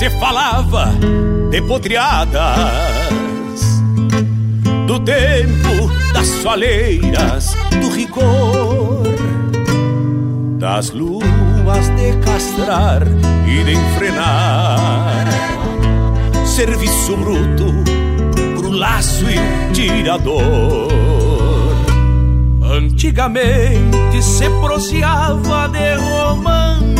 Se falava de potriadas do tempo das soleiras, do rigor, das luas de castrar e de enfrenar, serviço bruto pro laço e tirador. Antigamente se proseava de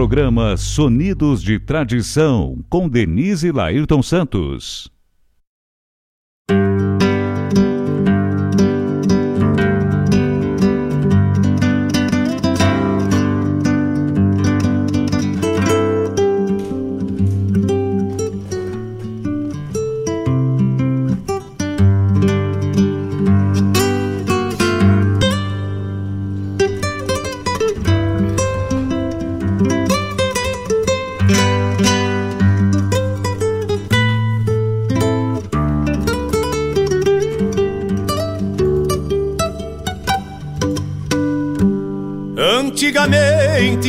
Programa Sonidos de Tradição, com Denise Lairton Santos.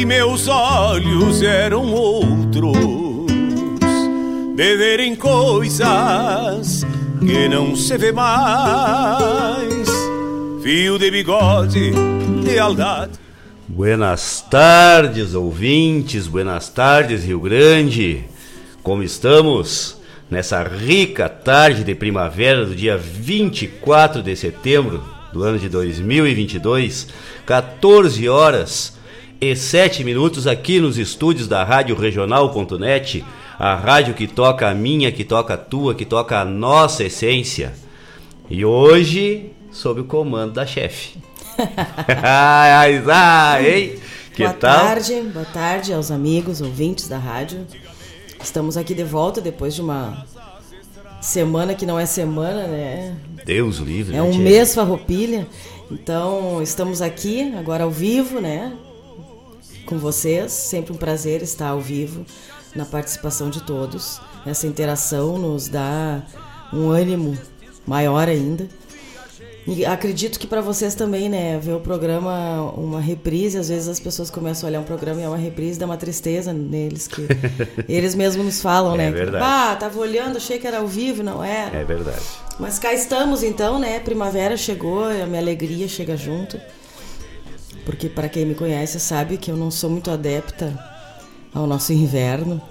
Antigamente meus olhos eram outros, de verem coisas que não se vê mais. Fio de bigode, lealdade. Buenas tardes, ouvintes, buenas tardes, Rio Grande. Como estamos? Nessa rica tarde de primavera do dia 24 de setembro do ano de 2022, 14 horas e 7 minutos aqui nos estúdios da Rádio Regional.net, a rádio que toca a minha, que toca a tua, que toca a nossa essência. E hoje, sob o comando da chefe. ai, ai, hein? Que boa tal? tarde, boa tarde aos amigos, ouvintes da rádio. Estamos aqui de volta depois de uma semana que não é semana, né? Deus livre. É né, um tia? mês farroupilha. Então, estamos aqui agora ao vivo, né? Com vocês. Sempre um prazer estar ao vivo na participação de todos. Essa interação nos dá um ânimo maior ainda. E acredito que para vocês também, né, ver o programa, uma reprise, às vezes as pessoas começam a olhar um programa e é uma reprise, dá uma tristeza neles, que eles mesmos nos falam, é né? É verdade. Ah, tava olhando, achei que era ao vivo, não era. É verdade. Mas cá estamos então, né? Primavera chegou, a minha alegria chega junto. Porque para quem me conhece sabe que eu não sou muito adepta ao nosso inverno.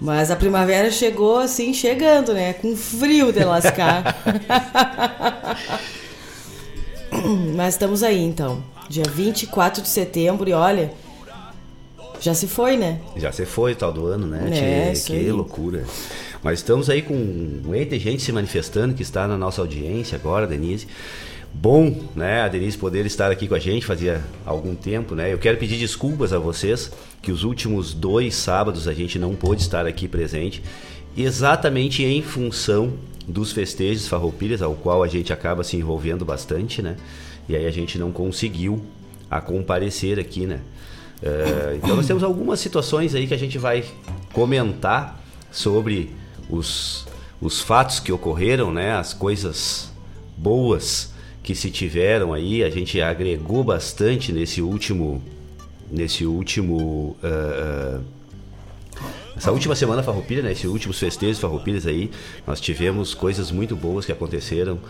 Mas a primavera chegou assim, chegando, né? Com frio de lascar. Mas estamos aí então. Dia 24 de setembro e olha, já se foi, né? Já se foi tal do ano, né? É, que loucura. Mas estamos aí com um de gente se manifestando que está na nossa audiência agora, Denise. Bom, né, a Denise poder estar aqui com a gente, fazia algum tempo, né? Eu quero pedir desculpas a vocês que os últimos dois sábados a gente não pôde estar aqui presente, exatamente em função dos festejos farroupilhas, ao qual a gente acaba se envolvendo bastante, né? E aí a gente não conseguiu a comparecer aqui, né? Uh, então nós temos algumas situações aí que a gente vai comentar sobre os, os fatos que ocorreram, né? As coisas boas que se tiveram aí, a gente agregou bastante nesse último nesse último uh, essa última semana Farroupilha, né, esses últimos festejos Farroupilhas aí, nós tivemos coisas muito boas que aconteceram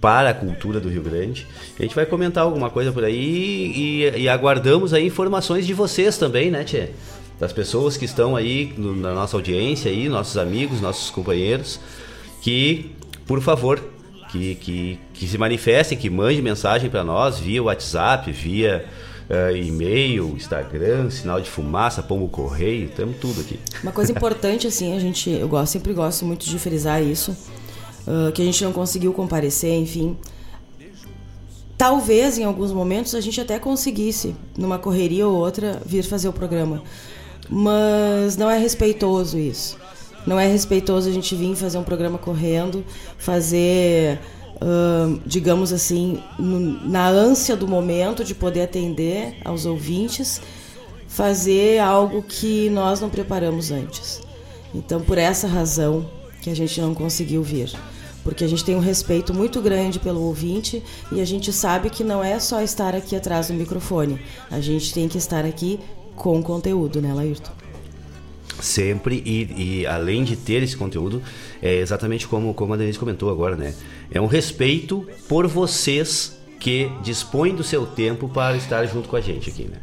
para a cultura do Rio Grande. A gente vai comentar alguma coisa por aí e, e aguardamos aí informações de vocês também, né, Tchê? Das pessoas que estão aí no, na nossa audiência aí, nossos amigos, nossos companheiros, que, por favor, que, que, que se manifestem, que mandem mensagem para nós via WhatsApp, via uh, e-mail, Instagram, sinal de fumaça, pombo correio, temos tudo aqui. Uma coisa importante, assim, a gente, eu gosto, sempre gosto muito de frisar isso, uh, que a gente não conseguiu comparecer, enfim. Talvez em alguns momentos a gente até conseguisse, numa correria ou outra, vir fazer o programa. Mas não é respeitoso isso. Não é respeitoso a gente vir fazer um programa correndo, fazer uh, digamos assim, no, na ânsia do momento de poder atender aos ouvintes, fazer algo que nós não preparamos antes. Então, por essa razão que a gente não conseguiu vir. Porque a gente tem um respeito muito grande pelo ouvinte e a gente sabe que não é só estar aqui atrás do microfone. A gente tem que estar aqui com conteúdo, né, Laírton? Sempre, e, e, além de ter esse conteúdo, é exatamente como, como a Denise comentou agora, né? É um respeito por vocês que dispõem do seu tempo para estar junto com a gente aqui, né?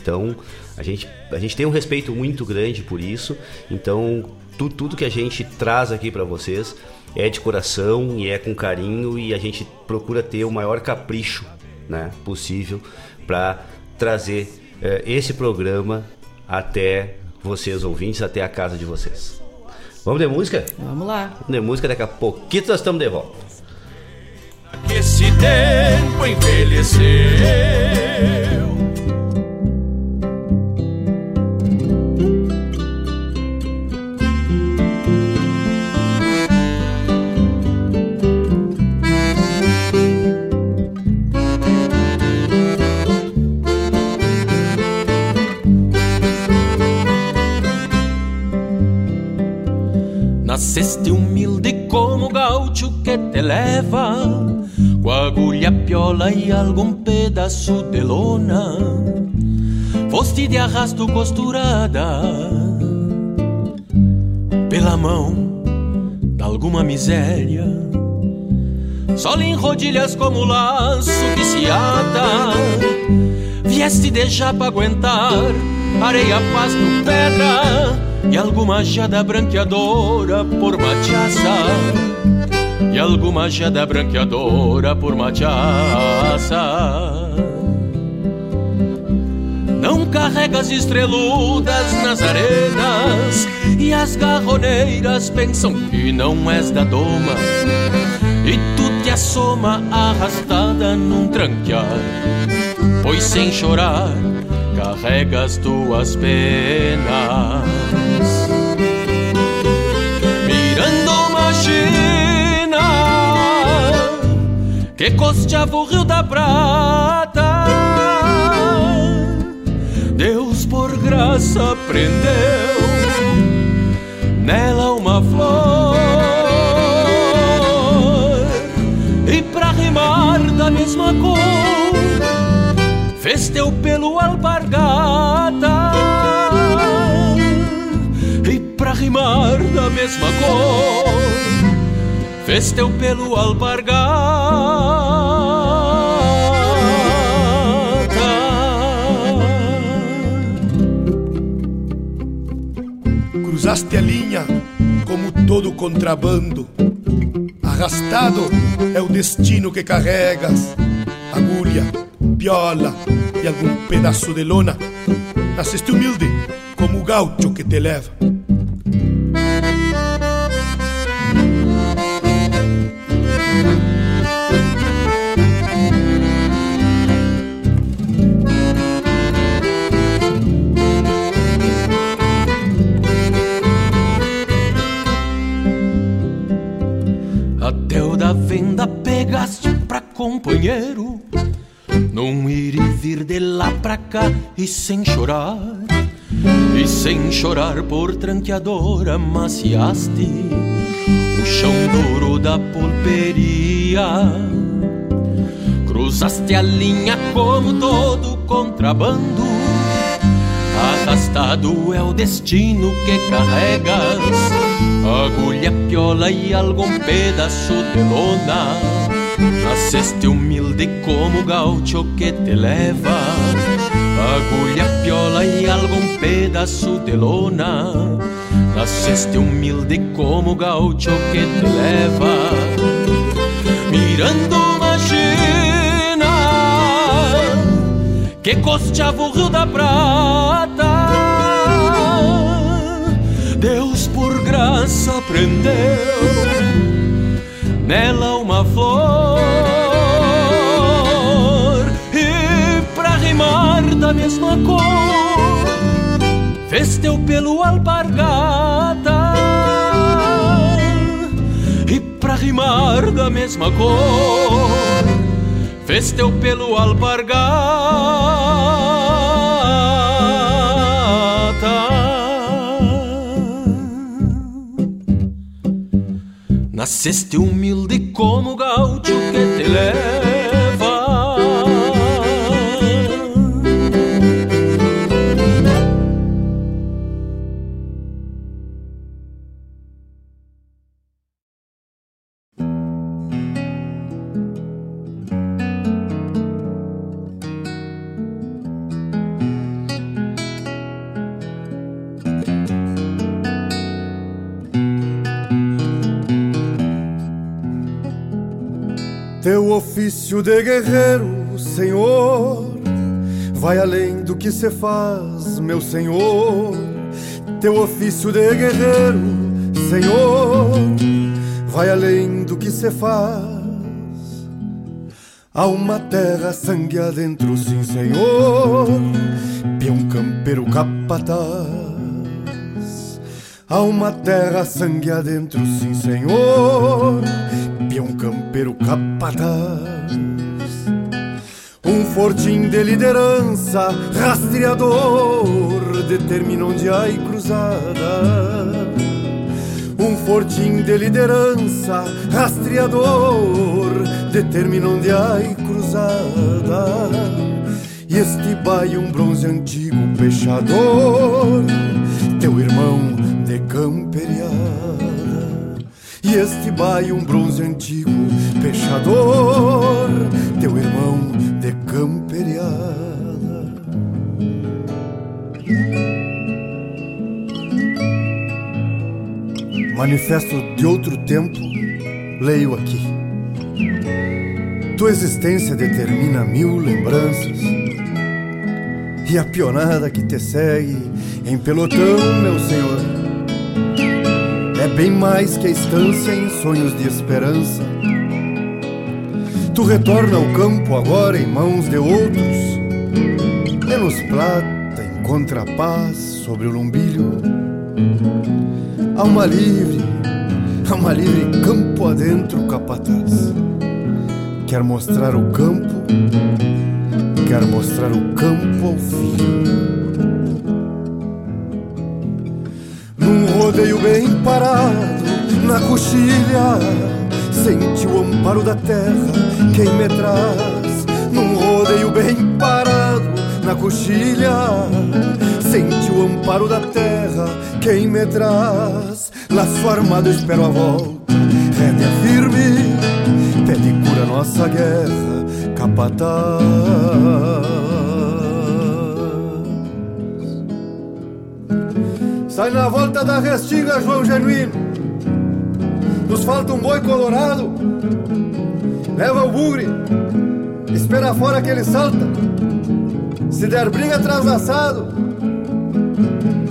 Então, a gente, a gente tem um respeito muito grande por isso. Então, tu, tudo que a gente traz aqui para vocês é de coração e é com carinho e a gente procura ter o maior capricho né, possível para trazer eh, esse programa até vocês ouvintes, até a casa de vocês. Vamos de música? Vamos lá. Vamos de música, daqui a pouquinho nós estamos de volta. Esse tempo envelheceu Nasceste humilde como gaúcho que te leva Com agulha, piola e algum pedaço de lona. Foste de arrasto costurada Pela mão de alguma miséria. Só em rodilhas como laço que se ata Vieste de pra aguentar Areia, pasto, pedra e alguma jada branqueadora por machaça E alguma jada branqueadora por machaça Não carregas estreludas nas arenas E as garroneiras pensam que não és da doma. E tu te assoma arrastada num tranquear Pois sem chorar carregas tuas penas. Mirando uma China que costeava o Rio da Prata, Deus por graça prendeu nela uma flor. E pra rimar da mesma cor mesma cor Fez teu pelo alpargata Cruzaste a linha como todo contrabando Arrastado é o destino que carregas Agulha, piola e algum pedaço de lona. Nasceste humilde como o gaucho que te leva. Companheiro num ir e vir de lá pra cá e sem chorar. E sem chorar por tranqueadora maciaste O chão duro da pulperia. Cruzaste a linha como todo contrabando. Arrastado é o destino que carregas. Agulha, piola e algum pedaço de lona Nasceste humilde como gaucho que te leva. Agulha, piola e algum pedaço de lona. Nasceste humilde como gaucho que te leva. Mirando uma China Que costeava o Rio da Prata. Deus por graça prendeu nela uma flor. Mesma cor, fez teu pelo alpargata. E pra rimar da mesma cor, fez teu pelo alpargata. Nasceste humilde como gaucho que te leva Ofício de guerreiro, Senhor, vai além do que se faz, meu senhor. Teu ofício de guerreiro, senhor, vai além do que se faz. Há uma terra sangue adentro, sim, senhor. Peão campeiro capataz. Há uma terra sangue adentro, sim senhor Peão campeiro capataz Um fortim de liderança rastreador Determina onde há cruzada. Um fortim de liderança rastreador Determina onde há cruzada. E este baio um bronze antigo pechador Teu irmão de camperiada. E este baio um bronze antigo Peixador Teu irmão de Manifesto de outro tempo Leio aqui. Tua existência determina mil lembranças. E a pionada que te segue em pelotão, meu senhor é bem mais que a estância em sonhos de esperança. Tu retorna ao campo agora em mãos de outros, menos plata encontra paz sobre o lombilho. Alma livre, alma livre, campo adentro, capataz. Quer mostrar o campo, quer mostrar o campo ao filho. rodeio bem parado na coxilha Sente o amparo da terra, quem me traz Num rodeio bem parado na coxilha. Sente o amparo da terra, quem me traz Laço armado, espero a volta, rédea firme Pede cura nossa guerra, capataz. Sai na volta da restinga, João Genuíno. Nos falta um boi colorado. Leva o bugre. Espera fora que ele salta. Se der briga, traz assado.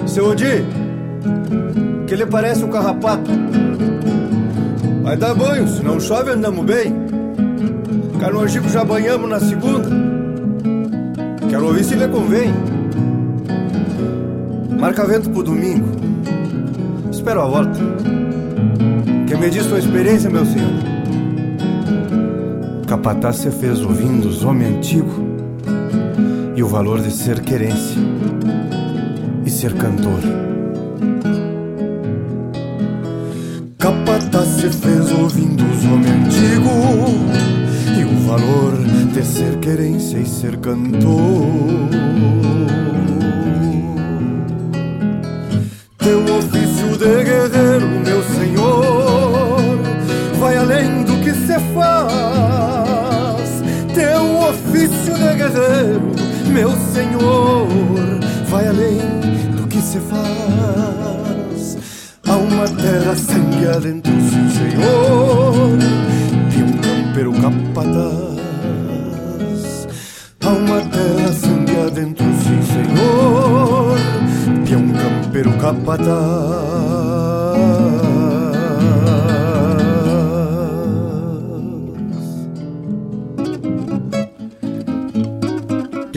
Seu Odi, que ele parece um carrapato. Vai dar banho, se não chove andamos bem. Canojico já banhamos na segunda. Quero ouvir se lhe convém. Marca vento pro domingo. Espero a volta. Que me diz tua experiência, meu senhor? Capataz se fez ouvindo os homens antigos e o valor de ser querência e ser cantor. Capataz se fez ouvindo os homens antigos e o valor de ser querência e ser cantor. Teu ofício de guerreiro, de meu senhor, vai além do que se faz. Há uma terra sangue adentro, sim, senhor, de um campeiro capataz. Há uma terra sangue adentro, sim, senhor pero capataz.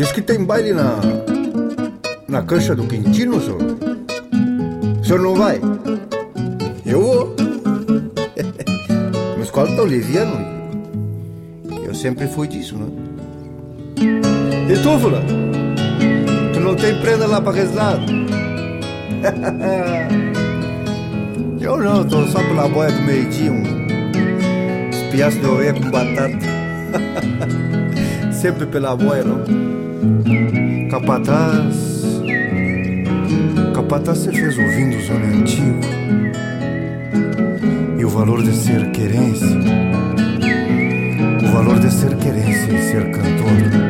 Diz que tem baile na, na cancha do Quintino, senhor. O senhor não vai? Eu vou. Meu escola tá oliviano. Eu sempre fui disso, né? E tu, Fula? Tu não tem prenda lá pra resguardo? Eu não, tô só pela boia do meio-dia, um espiaço de ovelha com batata. Sempre pela boia, não? Capataz. Capataz você fez ouvindo o zone antigo. E o valor de ser querência. O valor de ser querência e ser cantor.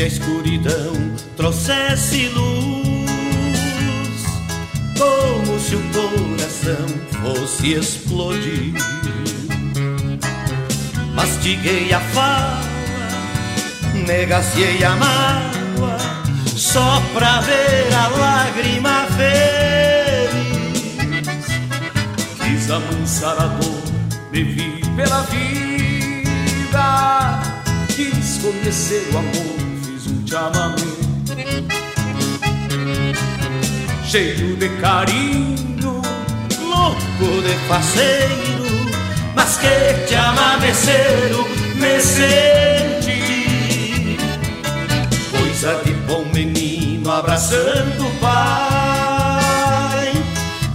Se a escuridão trouxesse luz, como se o coração fosse explodir. Mastiguei a fala, negaciei a mágoa, só pra ver a lágrima feliz. Quis amansar a dor, bebi pela vida, quis conhecer o amor chamamé Cheio de carinho, louco de faceiro Mas que te amameceiro me senti Coisa de bom menino abraçando o pai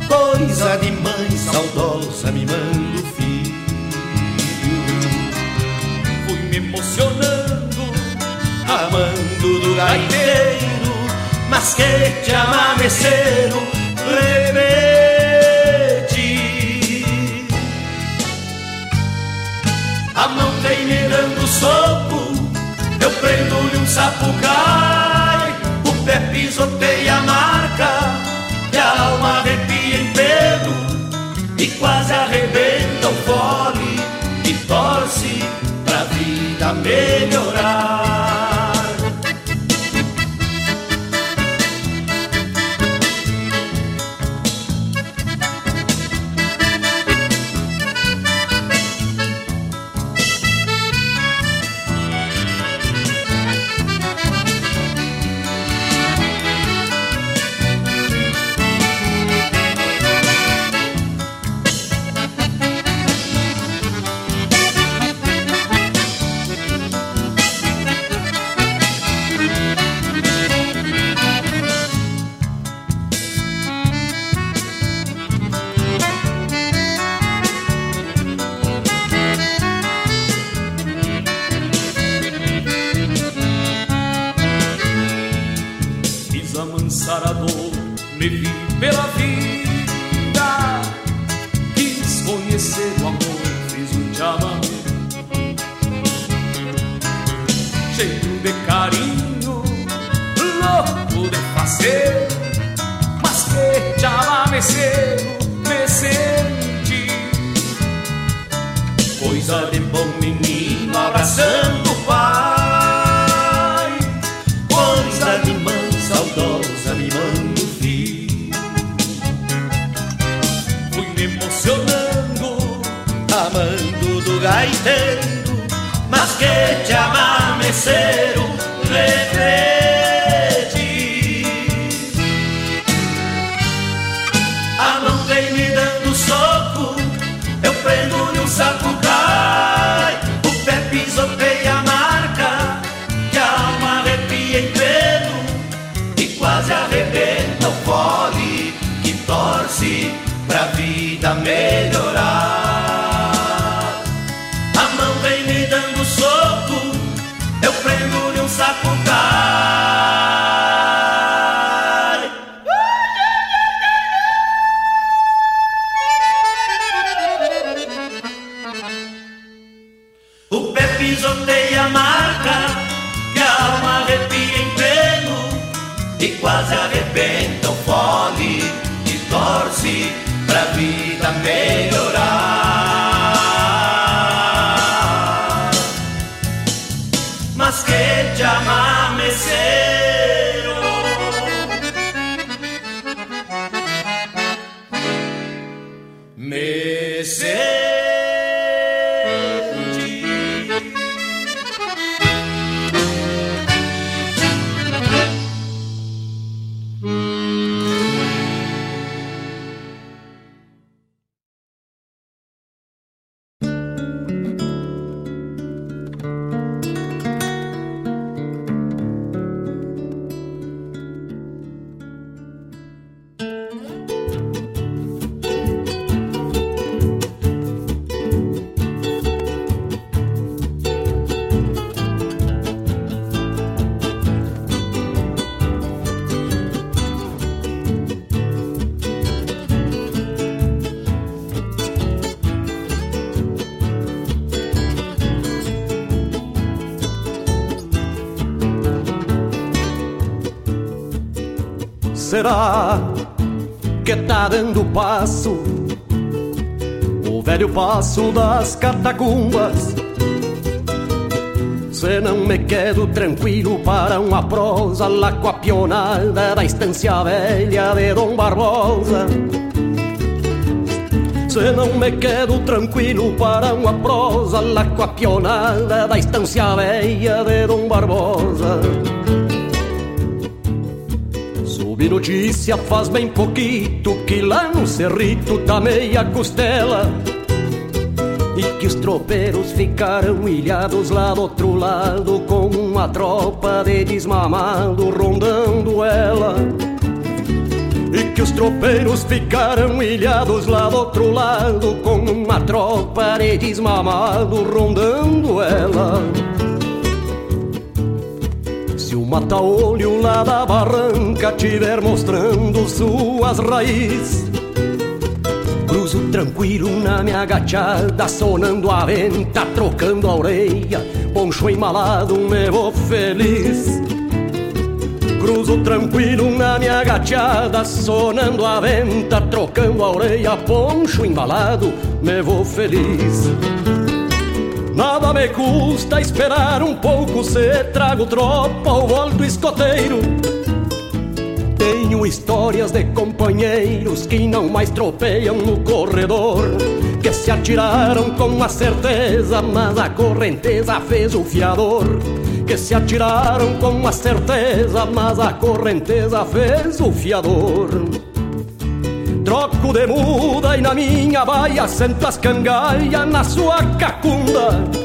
Coisa de mãe saudosa mimando o filho. Fui me emocionando, amando do gaiteiro, mas que te amameceram, repete. A mão vem me dando soco, eu prendo-lhe um sapucai, o pé pisoteia a marca, e a alma arrepia em pelo, e quase arrebenta o fole, e torce pra vida melhorar. Passo das catacumbas. Se não me quedo tranquilo para uma prosa lá com a pionada da estância velha de Dom Barbosa. Se não me quedo tranquilo para uma prosa lá com a pionada da estância velha de Dom Barbosa. Subi notícia faz bem pouquito que lá no Cerrito tá meia costela e que os tropeiros ficaram ilhados lá do outro lado com uma tropa de desmamado rondando ela. E que os tropeiros ficaram ilhados lá do outro lado Com uma tropa de desmamado rondando ela. Se o mata-olho lá da barranca tiver mostrando suas raízes tranquilo na minha agachada, sonando a venta, trocando a orelha Poncho embalado, me vou feliz Cruzo tranquilo na minha gateada, sonando a venta, trocando a orelha, poncho embalado, me vou feliz. Nada me custa esperar um pouco, se trago tropa ou volto escoteiro. Tenho histórias de companheiros que não mais tropeiam no corredor, que se atiraram com a certeza, mas a correnteza fez o fiador que se atiraram com a certeza, mas a correnteza fez o fiador. Troco de muda e na minha baia sento as na sua cacunda.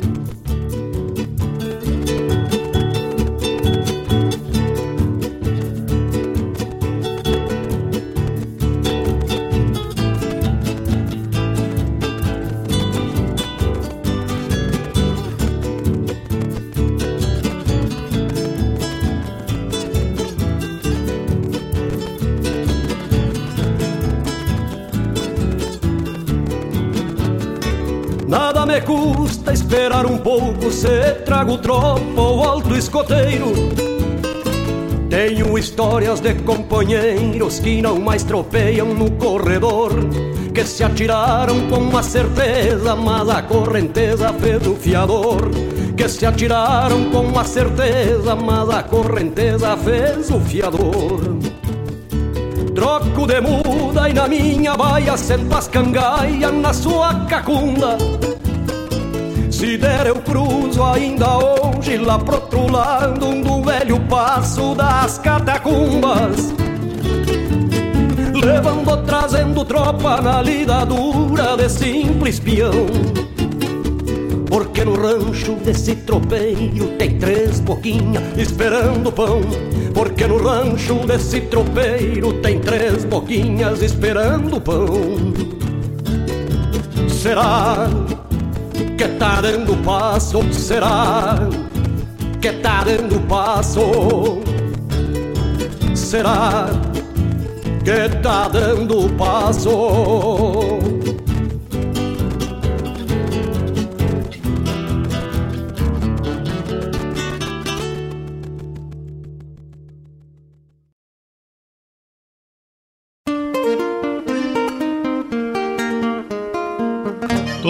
Custa esperar um pouco Se trago tropa ou alto escoteiro. Tenho histórias de companheiros Que não mais tropeiam no corredor Que se atiraram com a certeza Mas a correnteza fez o fiador. Que se atiraram com a certeza Mas a correnteza fez o fiador. Troco de muda e na minha baia sento as cangaias na sua cacunda. Se der eu cruzo ainda hoje lá pro outro lado do velho passo das catacumbas. Levando, trazendo tropa na lida dura de simples peão. Porque no rancho desse tropeiro tem três boquinhas esperando pão. Porque no rancho desse tropeiro tem três boquinhas esperando pão. Será que tá dando passo? Será que tá dando passo? Será que tá dando passo?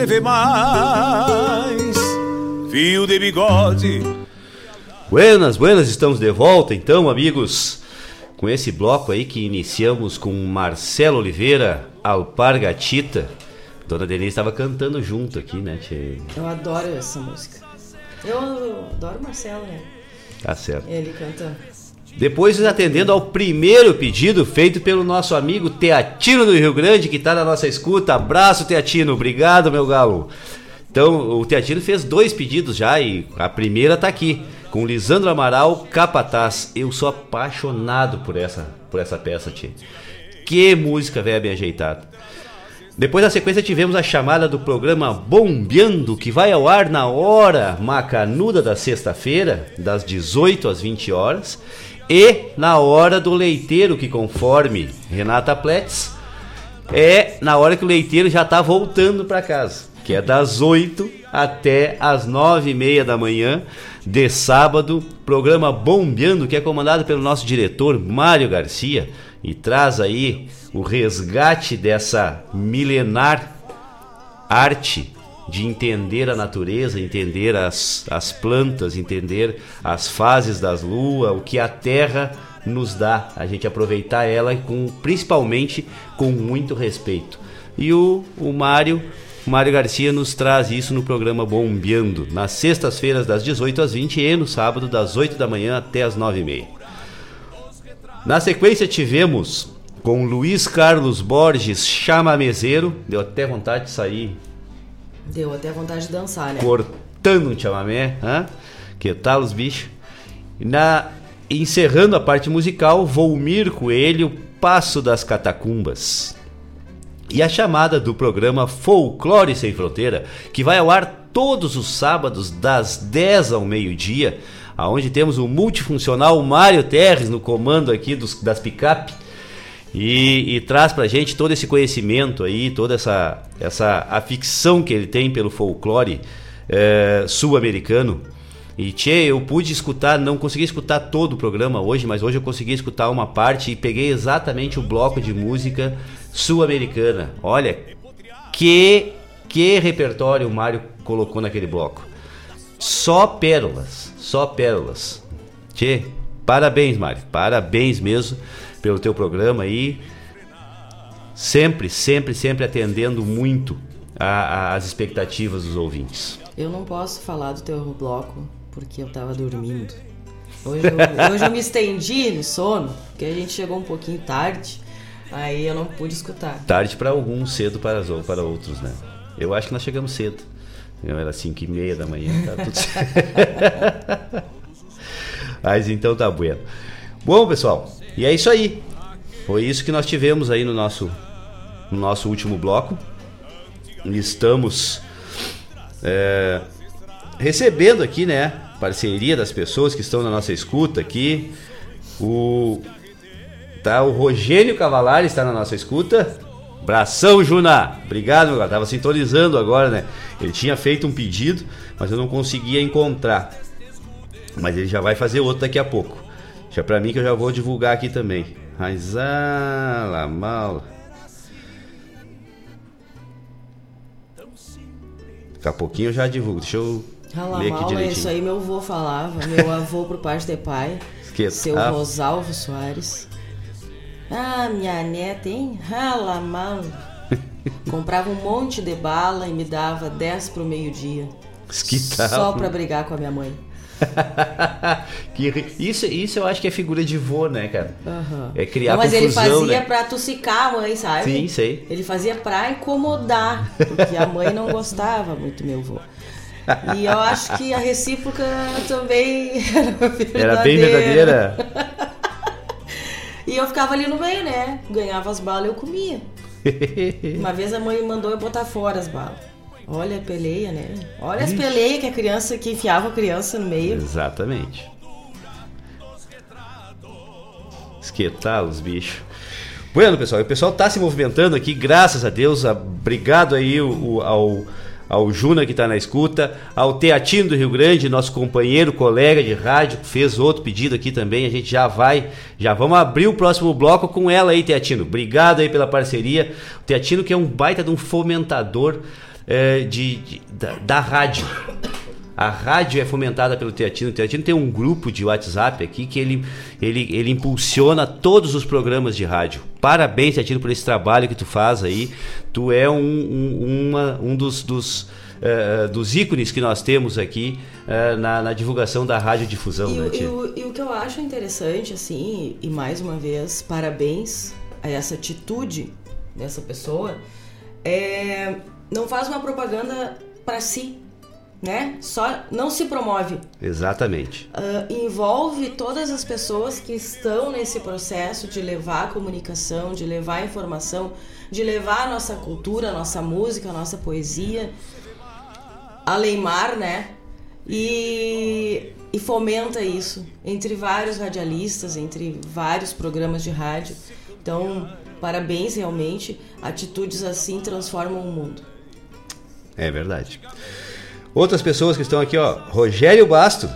Se vê mais. Fio de bigode. Buenas, buenas, estamos de volta então, amigos, com esse bloco aí que iniciamos com Marcelo Oliveira, Alpargatita. Dona Denise estava cantando junto aqui, né, tchê? Eu adoro essa música. Eu adoro Marcelo, né? Tá certo. Ele canta. Depois atendendo ao primeiro pedido feito pelo nosso amigo Teatino do Rio Grande, que está na nossa escuta. Abraço, Teatino. Obrigado, meu galo. Então, o Teatino fez dois pedidos já e a primeira tá aqui, com Lisandro Amaral, Capataz. Eu sou apaixonado por essa, por essa peça, tia. Que música velha bem ajeitada. Depois da sequência tivemos a chamada do programa Bombeando, que vai ao ar na hora macanuda da sexta-feira, das 18 às 20 horas, e na hora do leiteiro, que conforme Renata Pletz, é na hora que o leiteiro já está voltando para casa, que é das 8 até as 9 e meia da manhã de sábado, programa Bombeando, que é comandado pelo nosso diretor Mário Garcia, e traz aí o resgate dessa milenar arte de entender a natureza, entender as, as plantas, entender as fases das luas, o que a terra nos dá, a gente aproveitar ela com principalmente com muito respeito. E o, o Mário, Mário Garcia nos traz isso no programa Bombeando, nas sextas-feiras das 18 às 20 e no sábado das 8 da manhã até as 9 e meia. Na sequência tivemos com Luiz Carlos Borges Chamamezeiro, deu até vontade de sair Deu até vontade de dançar, né? cortando um chamamé, hã? que tal os bichos? Na, encerrando a parte musical, Volmir Coelho, Passo das Catacumbas. E a chamada do programa Folclore Sem Fronteira, que vai ao ar todos os sábados das 10 ao meio-dia, aonde temos o multifuncional Mário Terres no comando aqui dos, das picape e, e, traz pra gente todo esse conhecimento aí, toda essa, essa aficção que ele tem pelo folclore é, sul-americano. E tchê, eu pude escutar, não consegui escutar todo o programa hoje, mas hoje eu consegui escutar uma parte e peguei exatamente o bloco de música sul-americana. Olha, que, que repertório o Mário colocou naquele bloco. Só pérolas, só pérolas. Tchê, parabéns, Mário, parabéns mesmo pelo teu programa aí. Sempre, sempre, sempre atendendo muito às expectativas dos ouvintes. Eu não posso falar do teu bloco porque eu tava dormindo. Hoje eu, hoje eu me estendi no sono, porque a gente chegou um pouquinho tarde, aí eu não pude escutar. Tarde para alguns, cedo para, para outros, né? Eu acho que nós chegamos cedo. Era 5 e meia da manhã, tá tudo certo. Mas então tá bueno. Bom, pessoal, e é isso aí. Foi isso que nós tivemos aí no nosso, no nosso último bloco. Estamos é, recebendo aqui, né? Parceria das pessoas que estão na nossa escuta aqui. O, tá, o Rogênio Cavalari está na nossa escuta. Bração, Juna! Obrigado, meu cara. Tava sintonizando agora, né? Ele tinha feito um pedido, mas eu não conseguia encontrar. Mas ele já vai fazer outro daqui a pouco. Já pra mim que eu já vou divulgar aqui também. Raizala mal. Daqui a pouquinho eu já divulgo. Deixa eu ler aqui é direitinho. isso aí meu avô falava. Meu avô por parte de pai. Esqueça. Seu Ah. Rosalvo Soares. Ah, minha neta, hein? Rala mal. Comprava um monte de bala e me dava 10 pro meio-dia. Que tal? Só pra brigar com a minha mãe. que, isso, isso eu acho que é figura de vô, né, cara? Aham. É criar Não, mas confusão, ele fazia né? pra tossicar a mãe, sabe? Sim, sei. Ele fazia pra incomodar, porque a mãe não gostava muito meu vô. E eu acho que a recíproca também era verdadeira. Era bem verdadeira. E eu ficava ali no meio, né? Ganhava as balas e eu comia. Uma vez a mãe mandou eu botar fora as balas. Olha a peleia, né? Olha as Ixi. peleias que a criança, que enfiava a criança no meio. Exatamente. Esquetalos, bicho. Bueno, pessoal, o pessoal tá se movimentando aqui, graças a Deus. Obrigado aí o- o- ao, ao Juna que tá na escuta, ao Teatino do Rio Grande, nosso companheiro, colega de rádio, fez outro pedido aqui também. A gente já vai, já vamos abrir o próximo bloco com ela aí, Teatino. Obrigado aí pela parceria. O Teatino que é um baita de um fomentador eh, de, de- da, da rádio. A rádio é fomentada pelo Teatino. O Teatino tem um grupo de WhatsApp aqui que ele, ele, ele impulsiona todos os programas de rádio. Parabéns, Teatino, por esse trabalho que tu faz aí. Tu é um, um, uma- um dos, dos, eh, dos ícones que nós temos aqui eh, na, na divulgação da radiodifusão, E, né, o- e, o, e o que eu acho interessante, assim, e mais uma vez, parabéns a essa atitude dessa pessoa, é não faz uma propaganda para si, né? Só não se promove. Exatamente. Ah, envolve todas as pessoas que estão nesse processo de levar a comunicação, de levar a informação, de levar a nossa cultura, a nossa música, a nossa poesia, a Leimar, né? E, e fomenta isso entre vários radialistas, entre vários programas de rádio. Então, parabéns realmente. Atitudes assim transformam o mundo. É verdade. Outras pessoas que estão aqui, ó. Rogério Basto.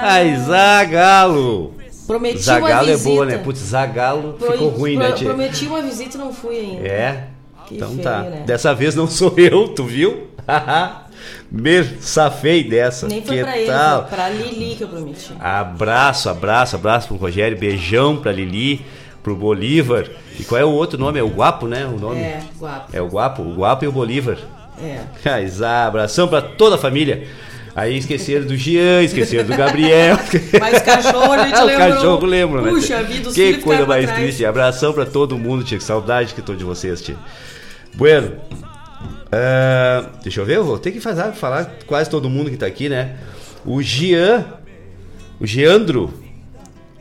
Ai, Zagalo. Prometi Zagalo é boa, né? Putz, Zagalo Pro- ficou ruim, pro- né, tia? Prometi uma visita e não fui ainda. É? Que então feio, tá. né? Dessa vez não sou eu, tu viu? Me safei dessa. Nem foi que pra ele, tal? foi pra Lili que eu prometi. Abraço, abraço, abraço pro Rogério, beijão pra Lili, pro Bolívar. E qual é o outro nome? É o Guapo, né? O nome? É, guapo. É o Guapo, o Guapo e o Bolívar. É. Ah, abração pra toda a família. Aí esqueceram do Jean, esqueceram do Gabriel. Mas cachorro a gente o lembrou. cachorro lembra, né? Puxa vida, os Que coisa mais atrás. triste. Abração pra todo mundo, tia. Que saudade que tô de vocês, tia. Bueno. ah, deixa eu ver, eu vou ter que fazer, falar quase todo mundo que tá aqui, né? O Jean, o Geandro,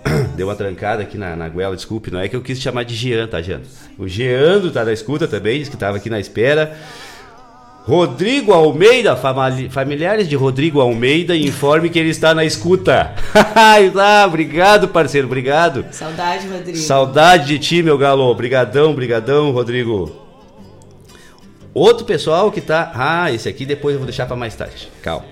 deu uma trancada aqui na, na goela, desculpe, não é que eu quis chamar de Jean, tá, Jean? O Geandro tá na escuta também, disse que tava aqui na espera. Rodrigo Almeida, familiares de Rodrigo Almeida, informe que ele está na escuta. ah, obrigado, parceiro, obrigado. Saudade, Rodrigo. Saudade de ti, meu galo. Brigadão, brigadão, Rodrigo. Outro pessoal que tá. Ah, esse aqui depois eu vou deixar para mais tarde. Calma.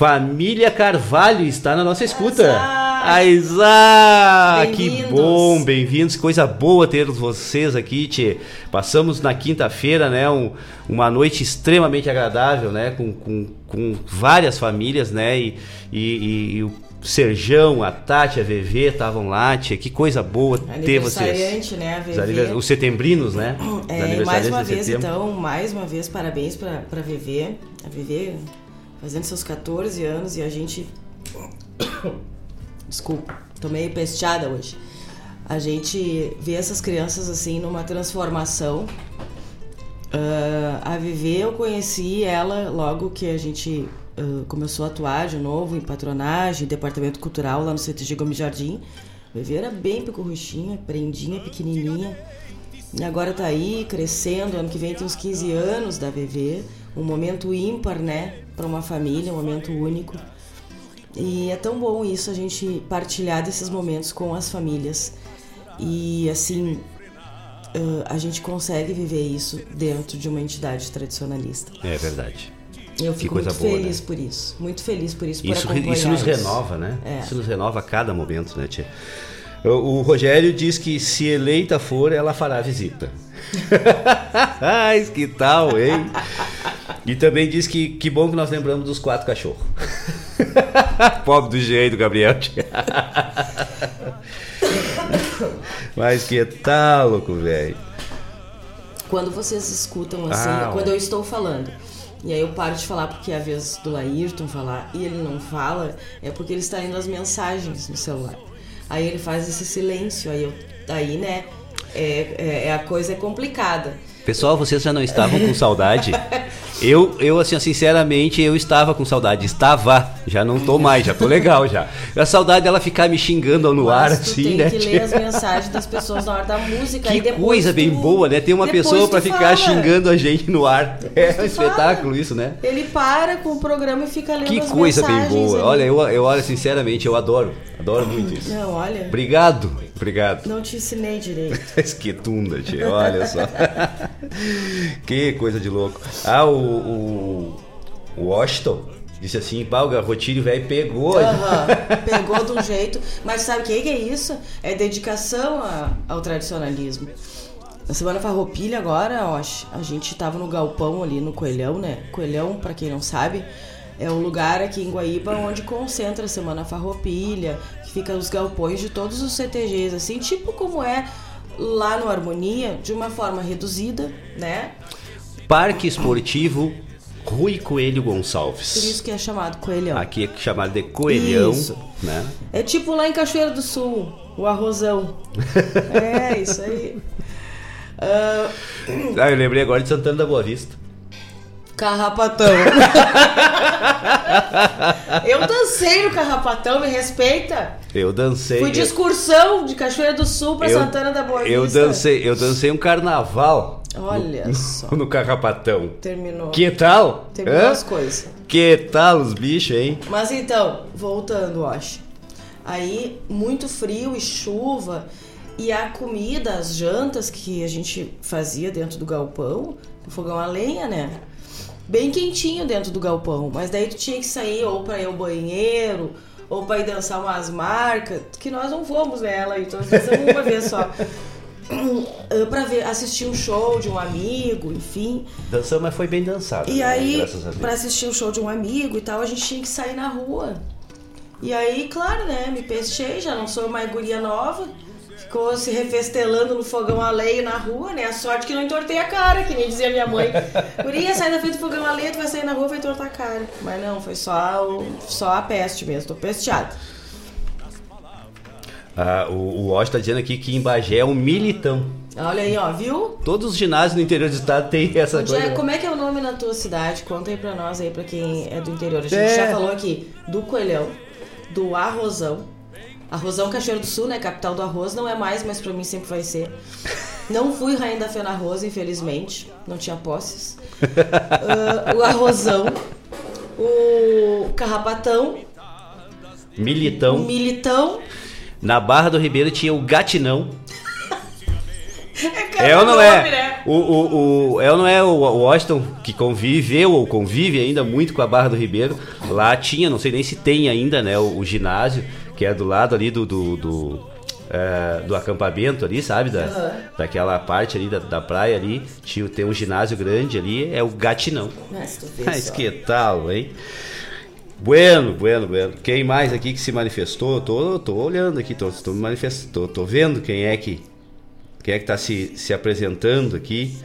Família Carvalho está na nossa escuta. Aizá! Que bom, bem-vindos. Coisa boa ter vocês aqui, Tchê. Passamos na quinta-feira, né? um- uma noite extremamente agradável, né? Com, com, com várias famílias, né? E, e, e- o Serjão, a Tati, a VV estavam lá, Tchê. Que coisa boa ter vocês. Né, a Os, VV. anivers- os setembrinos, né? Os É, mais uma vez, então, mais uma vez, parabéns pra VV. A VV fazendo seus 14 anos e a gente. Desculpa, tô meio pesteada hoje. A gente vê essas crianças assim numa transformação. Ah, a VV eu conheci ela logo que a gente ah, começou a atuar de novo em patronagem, departamento cultural lá no CTG Gomes Jardim. A VV era bem picurruchinha, prendinha, pequenininha. E agora tá aí, crescendo. Ano que vem tem uns 15 anos da VV. Um momento ímpar, né? Para uma família, um momento único. E é tão bom isso, a gente partilhar desses momentos com as famílias. E assim, a gente consegue viver isso dentro de uma entidade tradicionalista. É verdade. Eu fico coisa muito boa, feliz né? por isso. Muito feliz por isso, por Isso, acompanhar isso nos renova, né? É. Isso nos renova a cada momento, né, tia? O, o Rogério diz que se eleita for, ela fará visita. Ai, que tal, hein? E também diz que que bom que nós lembramos dos quatro cachorros. Pobre do jeito, Gabriel. Mas que tal, louco, velho? Quando vocês escutam assim, Ah, quando eu estou falando, E aí eu paro de falar porque é a vez do Laírton falar e ele não fala, é porque ele está lendo as mensagens no celular. Aí ele faz esse silêncio, aí eu, aí né, é, é, é a coisa é complicada. Pessoal, vocês já não estavam com saudade? Eu, eu assim, sinceramente, eu estava com saudade. Estava, já não tô mais, já tô legal já. A saudade dela ficar me xingando no Mas ar, assim, tem né? que ler as mensagens das pessoas na hora da música. Que e depois coisa tu- bem boa, né? Tem uma depois pessoa pra ficar fala. xingando a gente no ar. É um espetáculo isso, né? Ele para com o programa e fica lendo Que as coisa bem mensagens boa. ali. Olha, eu, eu olho sinceramente, eu adoro. Adoro muito isso. Não, olha. Obrigado, obrigado. Não te ensinei direito. Esquetunda, tia, olha só. que coisa de louco. Ah, o, o, Washington disse assim, pá, o garrotilho velho pegou. Aham, pegou de um jeito. Mas sabe o que é isso? É dedicação a- ao tradicionalismo. Na Semana Farroupilha agora, ó, a gente tava no galpão ali no Coelhão, né? Coelhão, pra quem não sabe, é o lugar aqui em Guaíba onde concentra a Semana Farroupilha, que fica os galpões de todos os CTGs, assim, tipo como é lá no Harmonia, de uma forma reduzida, né? Parque Esportivo Rui Coelho Por Gonçalves. isso que é chamado Coelhão. Aqui é chamado de Coelhão, Isso. né? É tipo lá em Cachoeiro do Sul, o arrozão. é, isso aí. Ah, Ah, eu lembrei agora de Santana da Boa Vista. Carrapatão. Eu dancei no carrapatão, me respeita. Eu dancei. Fui de excursão de Cachoeira do Sul pra eu- Santana da Boa Eu Vista. dancei, eu dancei um carnaval. Olha no, só. No Carrapatão. Terminou. Que tal? Terminou Hã? as coisas. Que tal os bichos, hein? Mas então, voltando, acho. Aí, muito frio e chuva. E a comida, as jantas que a gente fazia dentro do galpão, no fogão a lenha, né? Bem quentinho dentro do galpão. Mas daí tu tinha que sair ou pra ir ao banheiro, ou pra ir dançar umas marcas, que nós não fomos nela, então nós dançamos uma vez só. Pra ver, assistir um show de um amigo, enfim. Dançamos, mas foi bem dançado. E né? aí, Graças a Deus. pra assistir o show de um amigo e tal, a gente tinha que sair na rua. E aí, claro, né, me pestei, já não sou mais guria nova. Ficou se refestelando no fogão a lenha na rua, né? A sorte que não entortei a cara, que nem dizia minha mãe. Guria, sai da frente do fogão a lenha, tu vai sair na rua e vai entortar a cara. Mas não, foi só, o- só a peste mesmo, tô pesteada. Ah, o, o Osh tá dizendo aqui que em Bagé é um militão. Olha aí, ó, viu? Todos os ginásios no interior do estado tem essa Onde coisa. é- como é que é o nome na tua cidade? Conta aí pra nós aí, pra quem é do interior. A gente É. já falou aqui do Coelhão, do Arrozão. Arrozão Cachoeiro do Sul, né? Capital do arroz, não é mais, mas pra mim sempre vai ser. Não fui rainha da Fena Arroz, infelizmente. Não tinha posses. Ah, o Arrozão. O Carrapatão. Militão. O Militão. Na Barra do Ribeiro tinha o Gatinão. cada É ou não é? né? O, o, o, é ou não é o Washington que conviveu ou convive ainda muito com a Barra do Ribeiro? Lá tinha, não sei nem se tem ainda, né? O, o ginásio, que é do lado ali do. do, do, é, do acampamento ali, sabe? Da. Daquela parte ali da, da praia ali. Tinha, tem um ginásio grande ali, é o Gatinão. Mas tu vê Mas só. que tal, hein? Bueno, bueno, bueno. Quem mais aqui que se manifestou? Tô, tô olhando aqui, tô, tô, me tô, tô vendo quem é que quem é que tá se, se apresentando aqui.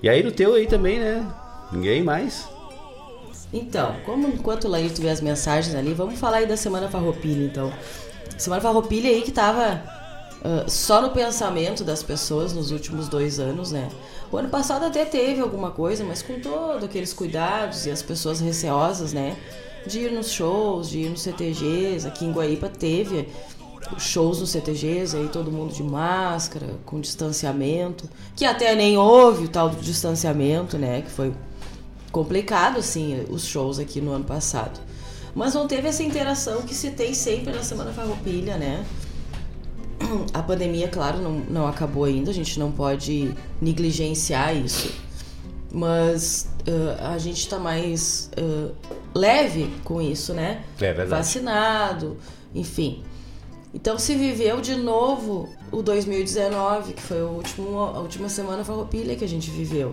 E aí no teu aí também, né? Ninguém mais. Então, como enquanto o Laírto vê as mensagens ali, vamos falar aí da Semana Farroupilha, então. Semana Farroupilha aí que tava ah, só no pensamento das pessoas nos últimos dois anos, né? O ano passado até teve alguma coisa, mas com todos aqueles cuidados e as pessoas receosas, né? De ir nos shows, de ir nos CTGs. Aqui em Guaíba teve shows nos CTGs, aí todo mundo de máscara, com distanciamento. Que até nem houve o tal do distanciamento, né? Que foi complicado, assim, os shows aqui no ano passado. Mas não teve essa interação que se tem sempre na Semana Farroupilha, né? A pandemia, claro, não, não acabou ainda, a gente não pode negligenciar isso. Mas ah, a gente tá mais ah, leve com isso, né? É verdade. Vacinado, enfim. Então se viveu de novo o 2019, que foi o último, a última semana farroupilha que a gente viveu.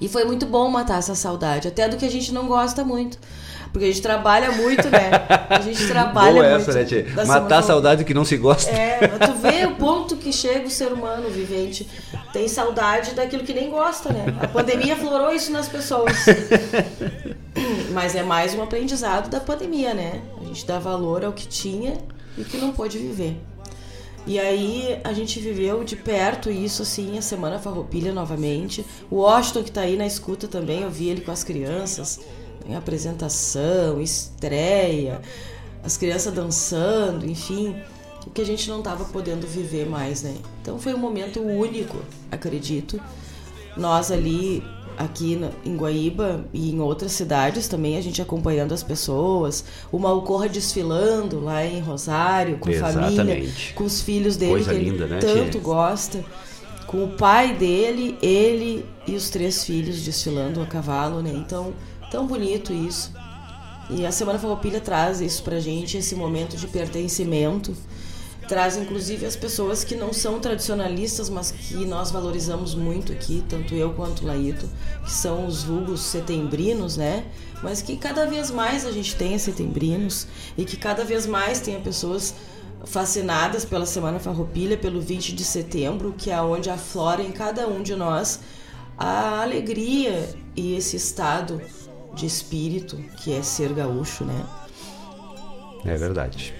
E foi muito bom matar essa saudade, até do que a gente não gosta muito. Porque a gente trabalha muito, né? A gente trabalha Boa muito. essa, né, tia? Matar a saudade que não se gosta. É, tu vê o ponto que chega o ser humano vivente. Tem saudade daquilo que nem gosta, né? A pandemia florou isso nas pessoas. Mas é mais um aprendizado da pandemia, né? A gente dá valor ao que tinha e que não pôde viver. E aí a gente viveu de perto isso, assim, a Semana Farroupilha novamente. O Washington, que tá aí na escuta também, eu vi ele com as crianças, em apresentação, estreia, as crianças dançando, enfim, o que a gente não tava podendo viver mais, né? Então foi um momento único, acredito. Nós ali, aqui em Guaíba e em outras cidades também, a gente acompanhando as pessoas, o Malcorra desfilando lá em Rosário, com família, Exatamente. com os filhos dele, Coisa que ele linda, né, tanto tia? gosta, com o pai dele, ele e os três filhos desfilando a cavalo, né? Então, tão bonito isso. E a Semana Farroupilha traz isso pra gente, esse momento de pertencimento. Traz inclusive as pessoas que não são tradicionalistas, mas que nós valorizamos muito aqui, tanto eu quanto o Laíto, que são os vulgos setembrinos, né? Mas que cada vez mais a gente tenha setembrinos e que cada vez mais tenha pessoas fascinadas pela Semana Farroupilha, pelo 20 de setembro, que é onde aflora em cada um de nós a alegria e esse estado de espírito que é ser gaúcho, né? É verdade.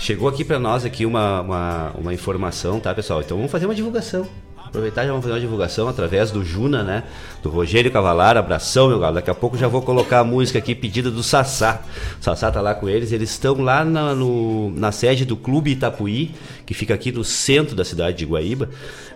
Chegou aqui para nós aqui uma, uma, uma informação, tá, pessoal? Então vamos fazer uma divulgação. Aproveitar e já vamos fazer uma divulgação através do Juna, né? Do Rogério Cavalar. Abração, meu galo. Daqui a pouco já vou colocar a música aqui pedida do Sassá. O Sassá tá lá com eles. Eles estão lá na, no- na sede do Clube Itapuí, que fica aqui no centro da cidade de Guaíba,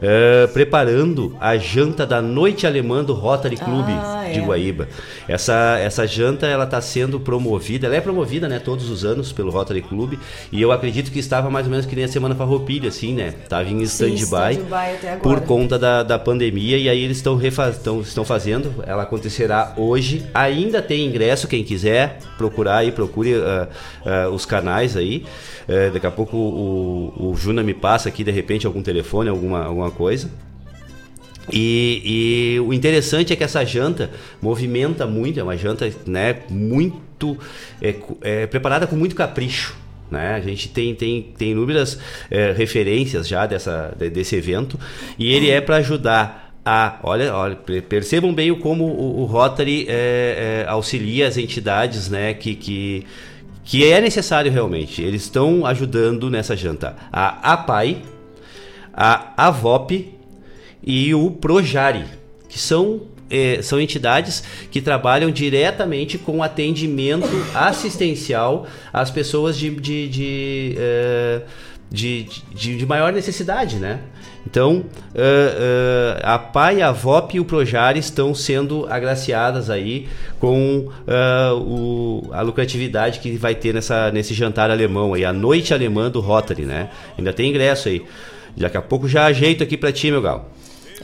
eh, preparando a janta da Noite Alemã do Rotary Clube Ah, de é. Guaíba. Essa, essa janta ela está sendo promovida, ela é promovida, né, todos os anos pelo Rotary Club, e eu acredito que estava mais ou menos que nem a Semana Farroupilha, assim, né? Tava em stand-by stand-by até agora. por conta da, da pandemia e aí eles estão estão fazendo, ela acontecerá hoje. Ainda tem ingresso, quem quiser procurar aí, procure ah, ah, os canais aí. Eh, daqui a pouco o, o Juna me passa aqui de repente algum telefone, alguma, alguma coisa. E, e o interessante é que essa janta movimenta muito, é uma janta né, muito é, é, preparada com muito capricho. Né? A gente tem, tem, tem inúmeras é, referências já dessa, de- desse evento e ele é para ajudar a. Olha, olha, per- percebam bem como o, o Rotary é, é, auxilia as entidades né, que, que, que é necessário realmente. Eles estão ajudando nessa janta. A APAI, a AVOP e o Projari, que são, eh, são entidades que trabalham diretamente com atendimento assistencial às pessoas de, de, de, eh, de, de- de maior necessidade, né? Então, eh, eh, a PAI, a VOP e o Projari estão sendo agraciadas aí com eh, o- a lucratividade que vai ter nessa, nesse jantar alemão aí, a noite alemã do Rotary, né? Ainda tem ingresso aí. Daqui a pouco já ajeito aqui pra ti, meu galo.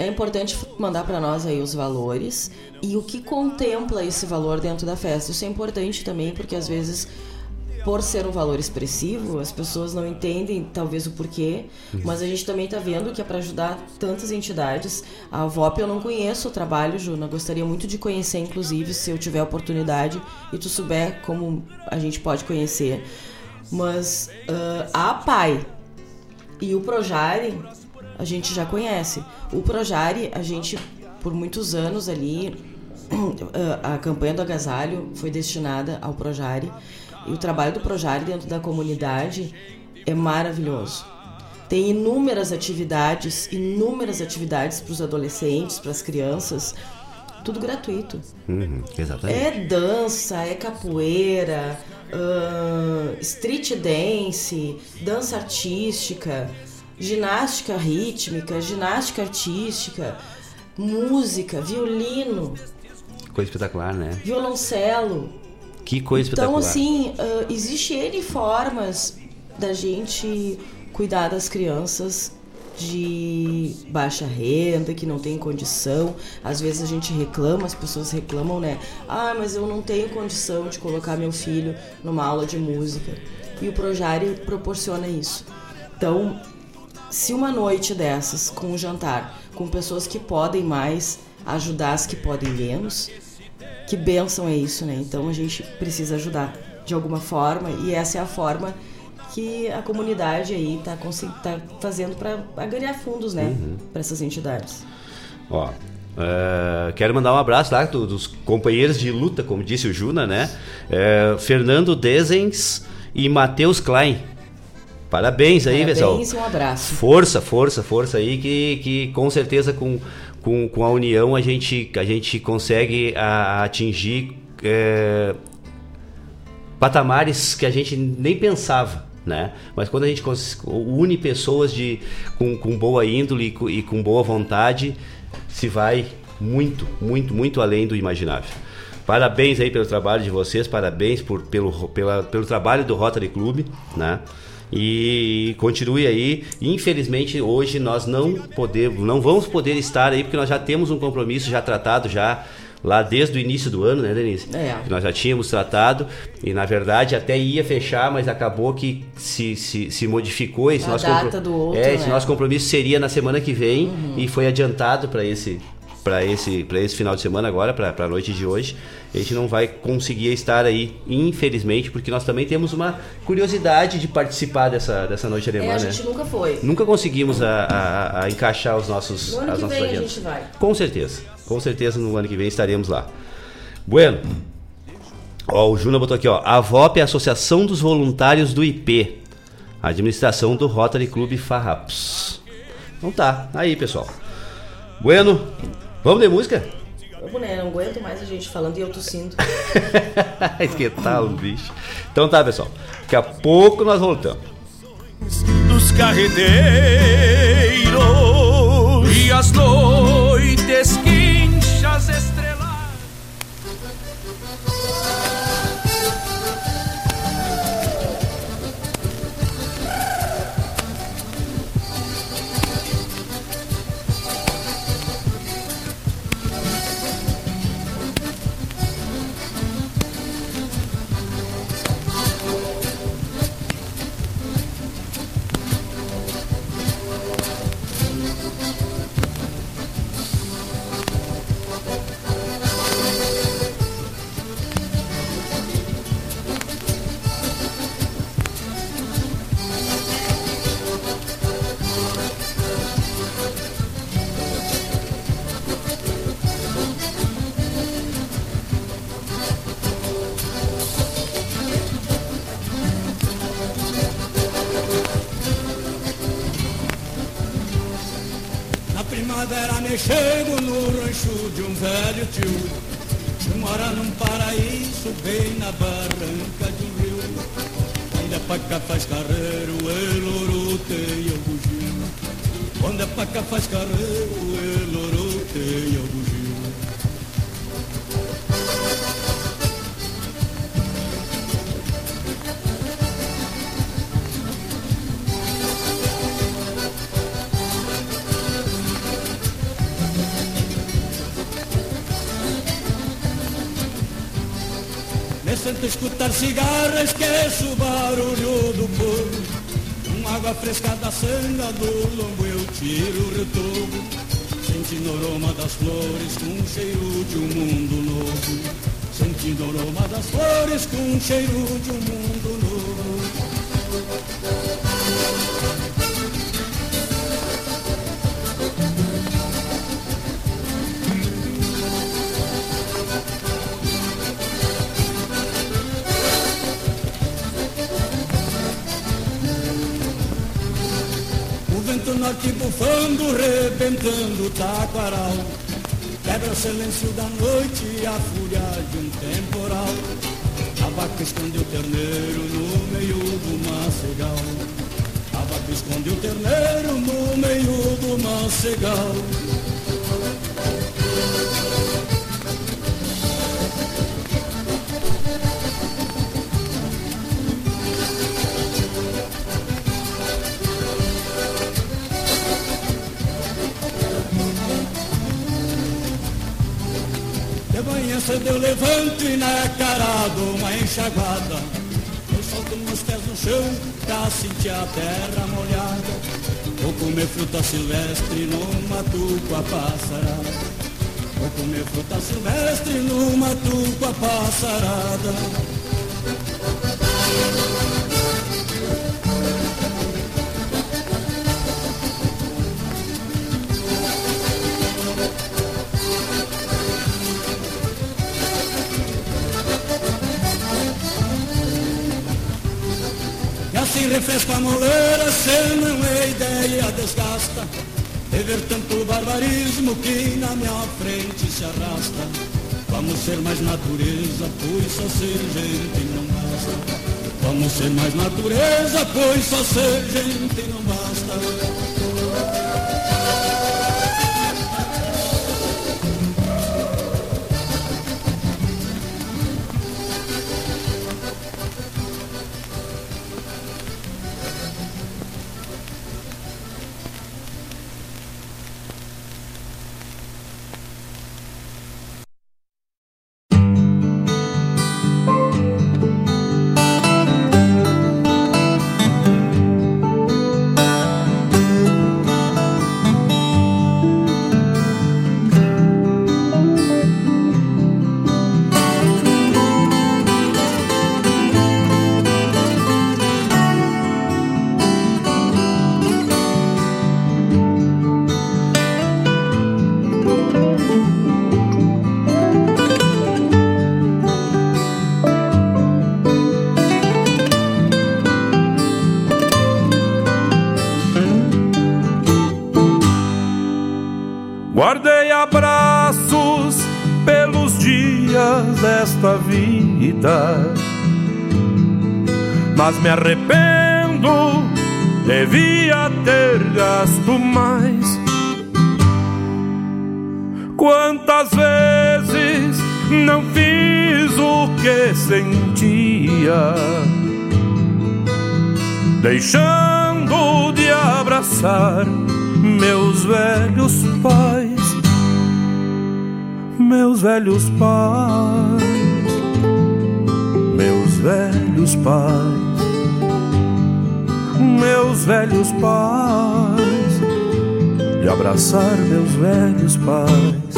É importante mandar para nós aí os valores e o que contempla esse valor dentro da festa. Isso é importante também porque às vezes por ser um valor expressivo, as pessoas não entendem talvez o porquê, mas a gente também está vendo que é para ajudar tantas entidades. A VOP eu não conheço o trabalho, Juna, gostaria muito de conhecer, inclusive, se eu tiver oportunidade e tu souber como a gente pode conhecer. Mas ah, a PAI e o Projari a gente já conhece. O Projari, a gente, por muitos anos ali, a campanha do agasalho foi destinada ao Projari. E o trabalho do Projari dentro da comunidade é maravilhoso. Tem inúmeras atividades, inúmeras atividades para os adolescentes, para as crianças, tudo gratuito. Uhum, exatamente. É dança, é capoeira, ahn, street dance, dança artística, ginástica rítmica, ginástica artística, música, violino, Coisa espetacular, né? violoncelo. Que coisa Então, espetacular. assim, ah, existe N formas da gente cuidar das crianças de baixa renda, que não tem condição. Às vezes a gente reclama, as pessoas reclamam, né? Ah, mas eu não tenho condição de colocar meu filho numa aula de música. E o Projari proporciona isso. Então, se uma noite dessas, com um jantar, com pessoas que podem mais, ajudar as que podem menos. Que benção é isso, né? Então a gente precisa ajudar de alguma forma e essa é a forma que a comunidade aí está tá fazendo para ganhar fundos, né, uhum. para essas entidades. Ó, uh, quero mandar um abraço lá do, dos companheiros de luta, como disse o Juna, né? Uh, Fernando Dezens e Matheus Klein. Parabéns aí, Parabéns pessoal. Parabéns e um abraço. Força, força, força aí, que, que com certeza com, com, com a união a gente, a gente consegue a, atingir é, patamares que a gente nem pensava. Né? Mas quando a gente une pessoas de, com, com boa índole e com, boa vontade, se vai muito, muito, muito além do imaginável. Parabéns aí pelo trabalho de vocês, parabéns por, pelo, pela, pelo trabalho do Rotary Club, né? E continue aí. Infelizmente hoje nós não podemos, não vamos poder estar aí porque nós já temos um compromisso já tratado já lá desde o início do ano, né, Denise? É. Nós já tínhamos tratado e na verdade até ia fechar, mas acabou que se, se, se modificou esse a nosso data do outro, é, esse né? nosso compromisso seria na semana que vem uhum. e foi adiantado para esse para esse, esse final de semana agora, para a noite de hoje. A gente não vai conseguir estar aí, infelizmente, porque nós também temos uma curiosidade de participar dessa, dessa noite alemã. É, a gente né? nunca foi. Nunca conseguimos a, a, a encaixar os nossos. No ano as que nossas vem agendas. a gente vai. Com certeza. Com certeza no ano que vem estaremos lá. Bueno. Ó, o Juna botou aqui, ó. A VOP é a Associação dos Voluntários do IP. Administração do Rotary Club Farrapos. Então tá, aí pessoal. Bueno, vamos de música? Vamos né, não aguento mais a gente falando e eu tossindo. que tal, bicho? Então tá, pessoal. Daqui a pouco nós voltamos. Dos carreteiros e as noites quinchas a escutar cigarra, esqueço o barulho do povo Com água fresca da sanga do lombo tiro o retorno Sentindo o aroma das flores com o cheiro de um mundo novo. Sentindo o aroma das flores com o cheiro de um mundo novo bufando, rebentando o taquaral. Quebra o silêncio da noite a fúria de um temporal. A vaca esconde o terneiro no meio do macegal. A vaca esconde o terneiro no meio do macegal manhã cedo eu levanto e na cara dou uma enxaguada. Eu solto meus pés no chão pra sentir a terra molhada. Vou comer fruta silvestre no mato com a passarada. Vou comer fruta silvestre numa tupa passarada Refresca a moleira, se não é ideia desgasta de ver tanto barbarismo que na minha frente se arrasta. Vamos ser mais natureza, pois só ser gente não basta. Vamos ser mais natureza, pois só ser gente não basta. Vida, mas me arrependo, devia ter gasto mais. Quantas vezes não fiz o que sentia, deixando de abraçar meus velhos pais, meus velhos pais, velhos pais, meus velhos pais, de abraçar meus velhos pais.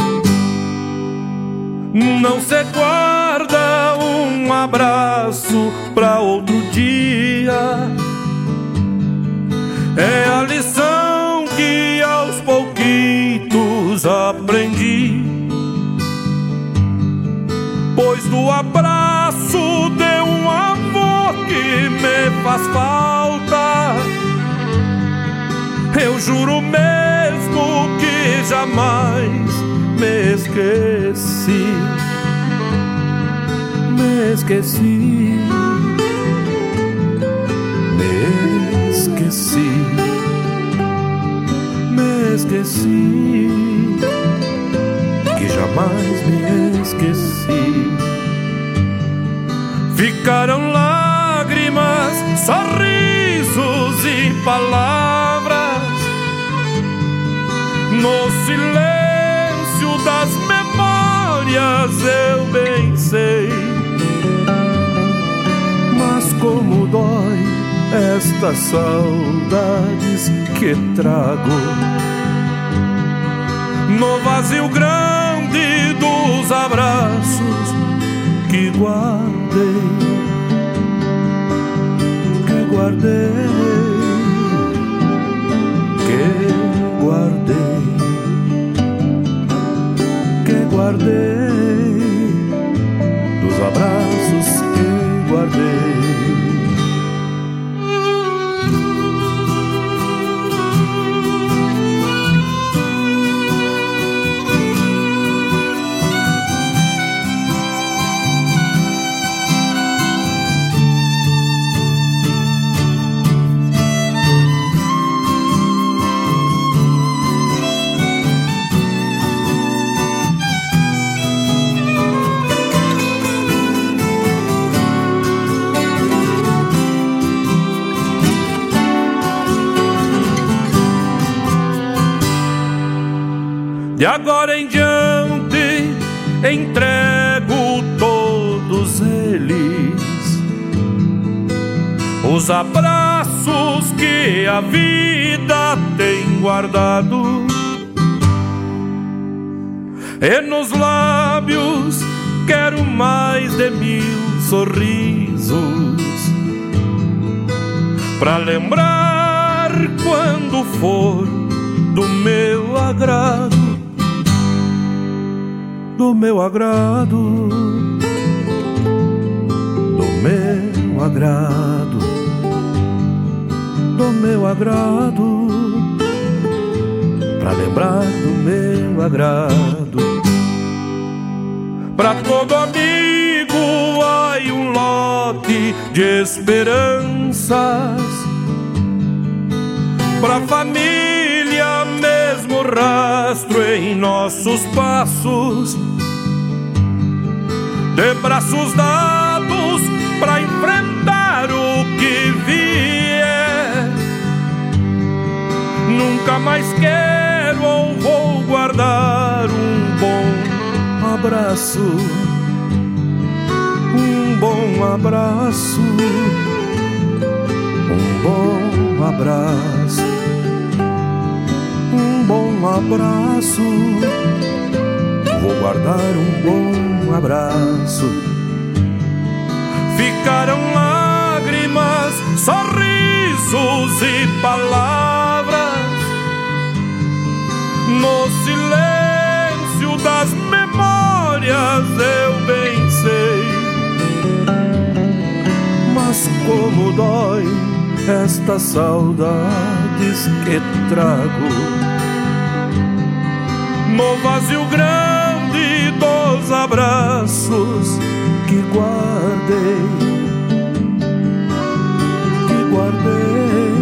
Não se guarda um abraço pra outro dia. É a lição que aos pouquitos aprendi. Pois do abraço que me faz falta, eu juro mesmo que jamais me esqueci. Me esqueci. Me esqueci. Me esqueci. Que jamais me esqueci. Ficaram sorrisos e palavras. No silêncio das memórias eu bem sei. Mas como dói estas saudades que trago. No vazio grande dos abraços que guardei, guardei, que guardei que guardei, dos abraços que guardei. De agora em diante entrego todos eles, os abraços que a vida tem guardado. E nos lábios quero mais de mil sorrisos. Pra lembrar quando for do meu agrado Do meu agrado Do meu agrado Do meu agrado Pra lembrar do meu agrado Pra todo amigo há um lote de esperanças. Pra família, mesmo rastro em nossos passos. De braços dados pra enfrentar o que vier. Nunca mais quero ou vou guardar um bom abraço, um bom abraço, um bom abraço, um bom abraço. Vou guardar um bom abraço. Ficaram lágrimas, sorrisos e palavras no silêncio das memórias eu bem sei. Mas como dói estas saudades que trago no vazio grande dos abraços que guardei, que guardei,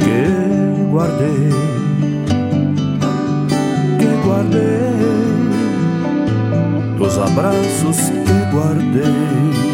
que guardei guardei, dos abraços que guardei.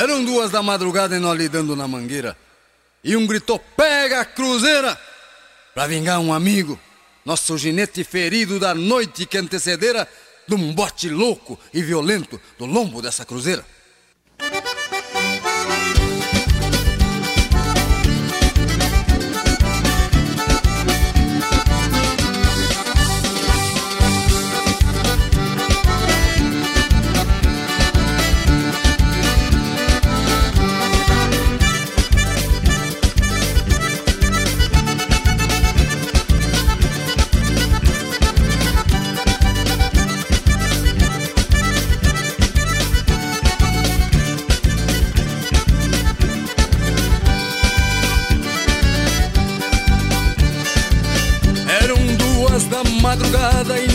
Eram duas da madrugada e nós lidando na mangueira. E um gritou: Pega a cruzeira! Pra vingar um amigo, nosso ginete ferido da noite que antecedera de um bote louco e violento do lombo dessa cruzeira.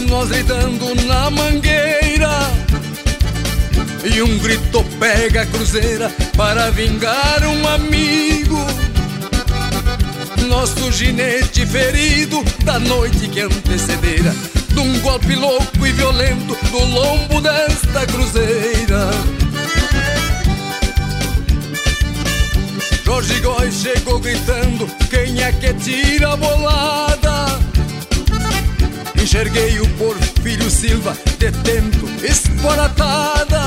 Nós gritando na mangueira. E um grito pega a cruzeira para vingar um amigo. Nosso ginete ferido da noite que antecedera, de um golpe louco e violento do lombo desta cruzeira. Jorge Góes chegou gritando: Quem é que tira a bolada? Enxerguei o Porfírio Silva detendo espolatada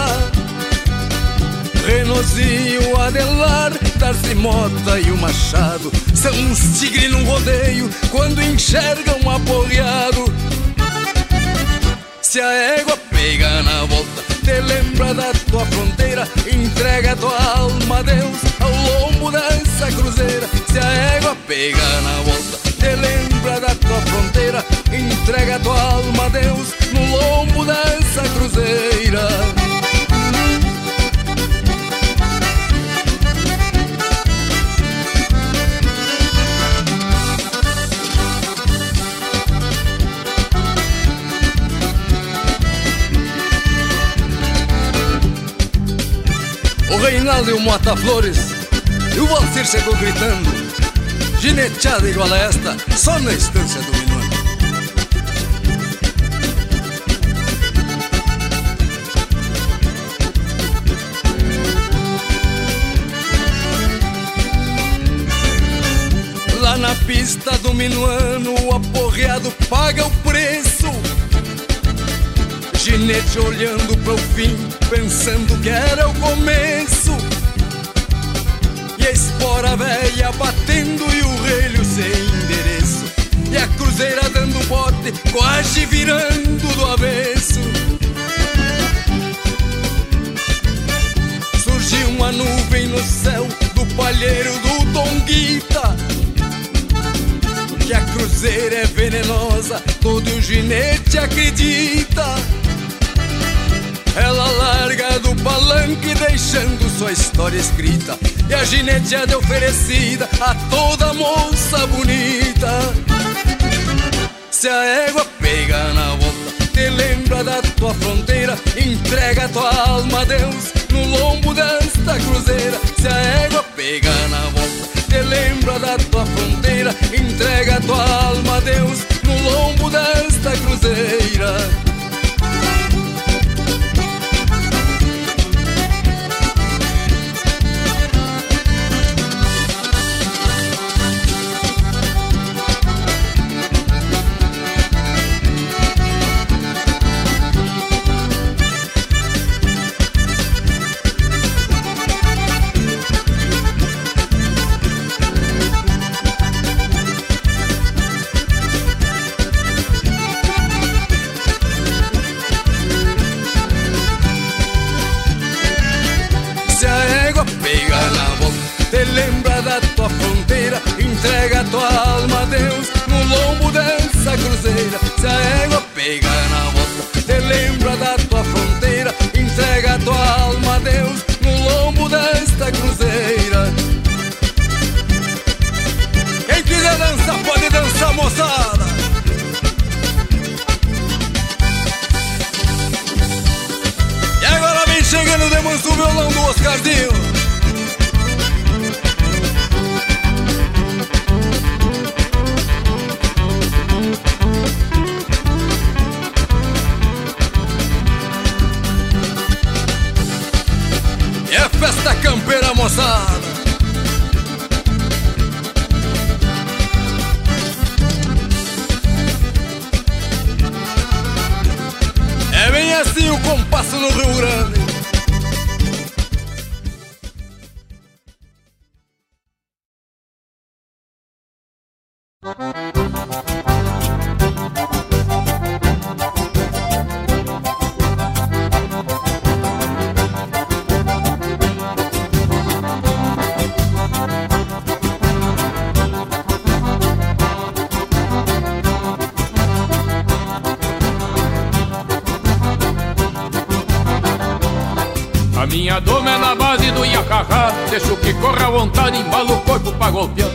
Renozinho, Adelar, Darcy Mota e o Machado. São uns tigres num rodeio quando enxergam aporreado Se a égua pega na volta, te lembra da tua fronteira. Entrega tua alma a Deus ao lombo dessa cruzeira. Se a égua pega na volta, te lembra da tua fronteira, entrega tua alma a Deus no lombo dessa cruzeira. O Reinaldo e o Mata Flores, e o Valcir chegou gritando. Gineteada igual a esta Só na estância do Minuano Lá na pista do Minuano O aporreado paga o preço Ginete olhando pro fim, pensando que era o começo. E a espora velha batendo e o relho sem endereço. E a cruzeira dando bote, quase virando do avesso. Surgiu uma nuvem no céu do palheiro do Tonguita. Que a cruzeira é venenosa, todo ginete acredita. Ela larga do palanque deixando sua história escrita E a gineteada é oferecida a toda moça bonita. Se a égua pega na volta, te lembra da tua fronteira Entrega tua alma a Deus no lombo desta cruzeira. Se a égua pega na volta, te lembra da tua fronteira Entrega tua alma a Deus no lombo desta cruzeira dessa cruzeira. Se a égua pega na boca, te lembra da tua fronteira, entrega tua alma a Deus no lombo desta cruzeira. Quem quiser dançar, pode dançar, moçada. E agora vem chegando de manso o violão do. E moçada. É bem assim o compasso no Rio Grande. Embalo o corpo pra golpear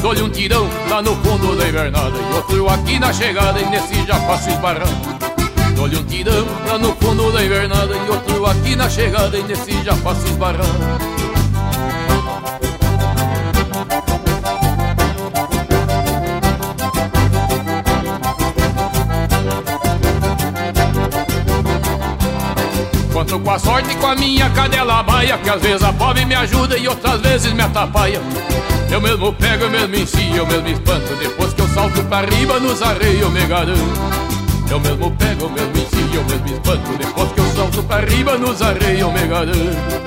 Dou-lhe um tirão lá no fundo da invernada E outro aqui na chegada e nesse já faço esbarrar Dou-lhe um tirão lá no fundo da invernada E outro aqui na chegada e nesse já faço esbarrar com a sorte e com a minha cadela baia Que às vezes a pobre me ajuda e outras vezes me atrapalha. Eu mesmo pego, eu mesmo ensino, eu mesmo espanto Depois que eu salto pra riba nos arreios me garanto. Eu mesmo pego, eu mesmo ensino, eu mesmo espanto Depois que eu salto pra riba nos arreios me garanto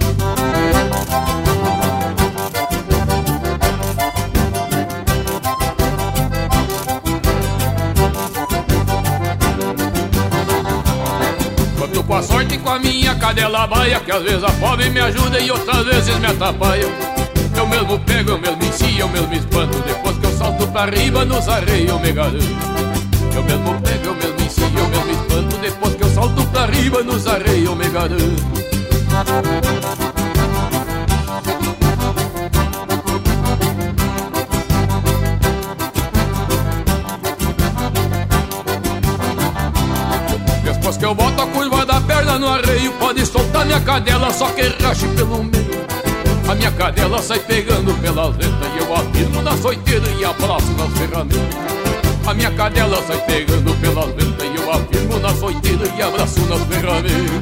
cadela baia Que às vezes a fome me ajuda e outras vezes me atrapalha. Eu mesmo pego, eu mesmo ensino, eu mesmo espanto. Depois que eu salto pra riba nos arreios me garanto Eu mesmo pego, eu mesmo ensino, eu mesmo espanto. Depois que eu salto pra riba nos arreios me garanto Depois que eu boto a curva perna no arreio Pode soltar minha cadela, só que rache pelo meio. A minha cadela sai pegando pela letra E eu afirmo na soiteira e abraço nas ferramentas A minha cadela sai pegando pela letra E eu afirmo na soiteira e abraço nas ferramentas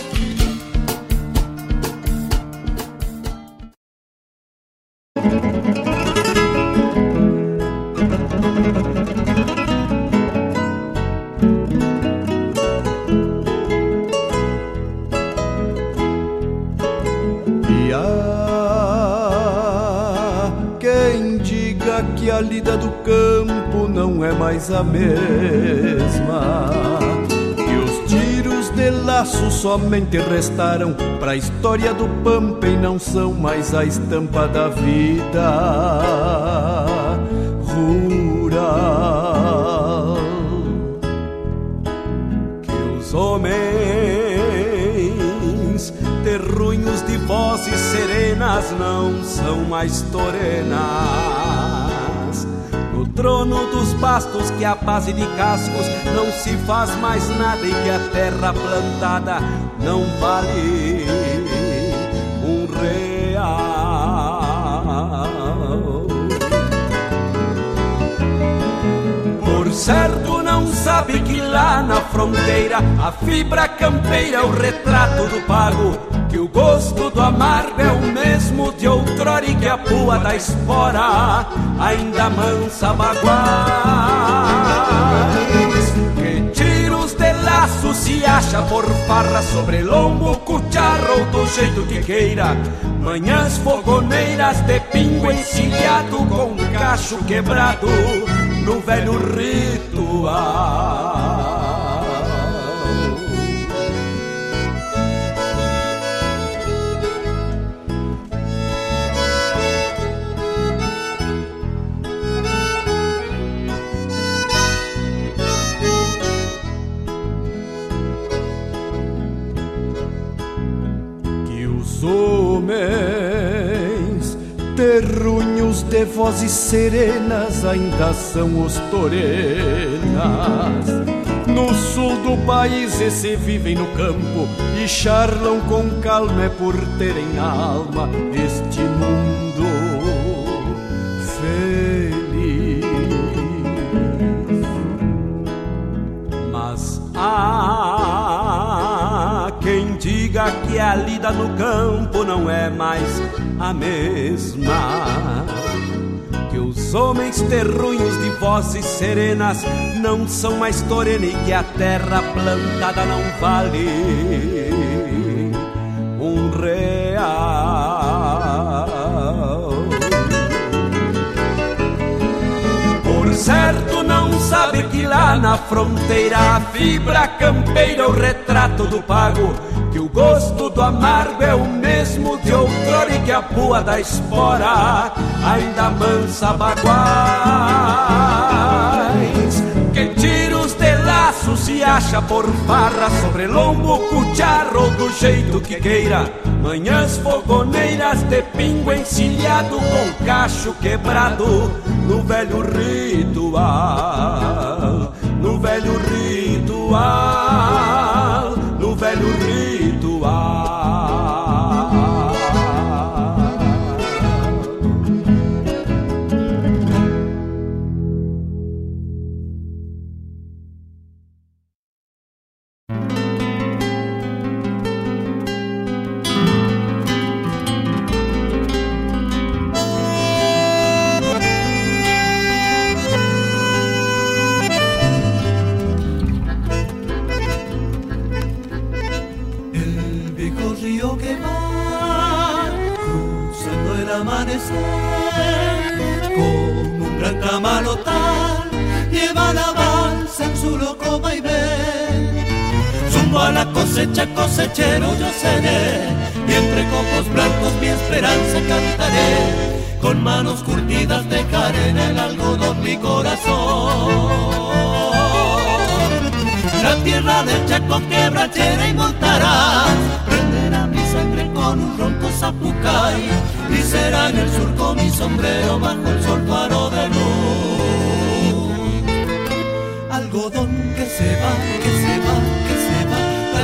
De laço somente restaram pra história do pampa e não são mais a estampa da vida rural. Que os homens terrunhos de vozes serenas não são mais torenas. No trono dos bastos que a base de cascos não se faz mais nada e que a terra plantada não vale um real. Por certo não sabe que lá na fronteira a fibra campeira é o retrato do pago que o gosto do amargo é o mesmo de outrora e que a pua da espora ainda mansa baguais. Que tiros de laço se acha por farra sobre lombo, cucharro ou do jeito que queira. Manhãs fogoneiras de pingo encilhado com cacho quebrado no velho ritual. De vozes serenas ainda são os torenas. No sul do país esse vivem no campo e charlam com calma é por terem alma este mundo feliz. Mas há quem diga que a lida no campo não é mais a mesma. Homens terrunhos de vozes serenas não são mais torena e que a terra plantada não vale um real. Por certo não sabe que lá na fronteira a fibra campeira, o retrato do pago. Que o gosto do amargo é o mesmo de outrora e que a pua da espora ainda mansa baguais. Que tiros de laço se acha por farra sobre lombo, cucharro do jeito que queira. Manhãs fogoneiras de pingo encilhado com cacho quebrado no velho ritual, no velho ritual, no velho ritual. Cosechero yo seré y entre copos blancos mi esperanza cantaré. Con manos curtidas dejaré en el algodón mi corazón. La tierra del Chaco quebrachera y montarás Prenderá mi sangre con un ronco zapucay Y será en el surco mi sombrero bajo el sol faro de luz Algodón que se va, que se va, que se va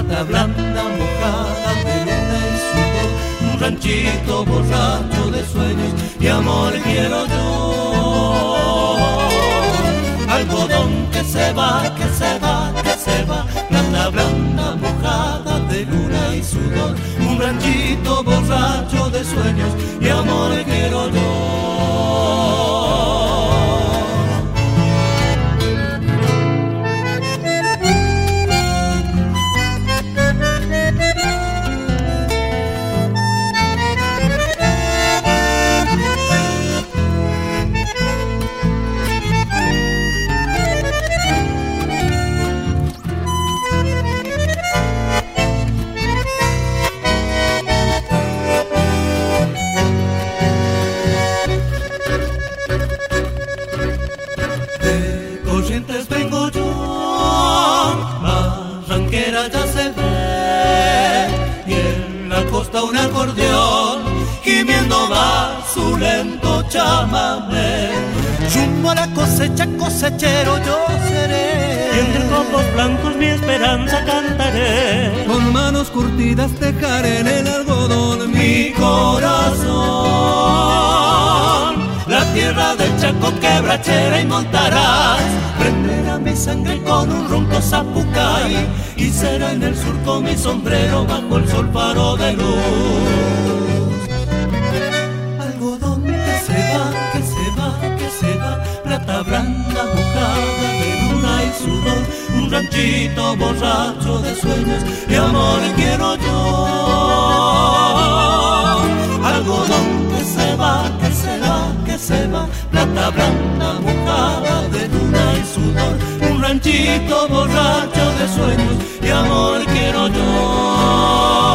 Blanda mojada de luna y sudor Un ranchito borracho de sueños y amor quiero yo. Algodón que se va, que se va, que se va, plata blanda mojada de luna y sudor, un ranchito borracho de sueños y amor quiero yo. Acordeón, gimiendo va su lento chamamé. Rumbo a la cosecha, cosechero yo seré, Y entre copos blancos mi esperanza cantaré. con manos curtidas dejaré en el algodón mi corazón. Tierra del Chaco quebrachera y montarás. Prenderá mi sangre con un ronco zapucay. Y será en el surco mi sombrero bajo el sol faro de luz. Algodón que se va, que se va, que se va. Plata blanda mojada de luna y sudor. Un ranchito borracho de sueños y amor quiero yo algodón plata blanda mojada de luna y sudor, un ranchito borracho de sueños y amor quiero yo.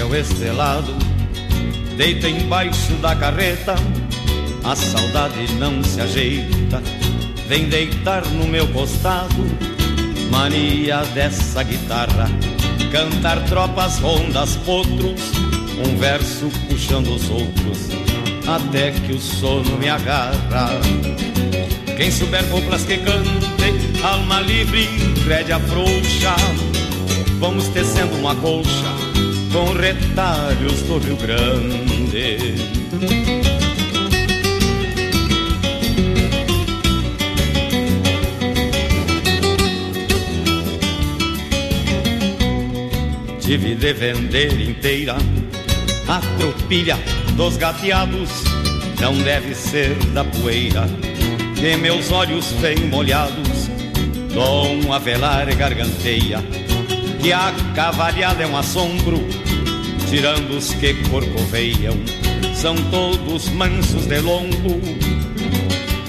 Céu estrelado, deita embaixo da carreta, a saudade não se ajeita, vem deitar no meu costado, mania dessa guitarra, cantar tropas, rondas, potros, um verso puxando os outros, até que o sono me agarra. Quem souber coplas que cante, alma livre, rédea frouxa, vamos tecendo uma colcha com retalhos do Rio Grande. tive de vender inteira. A tropilha dos gateados não deve ser da poeira que meus olhos bem molhados Dom Avelar garganteia que a cavalhada é um assombro tirando os que corcoveiam são todos mansos de lombo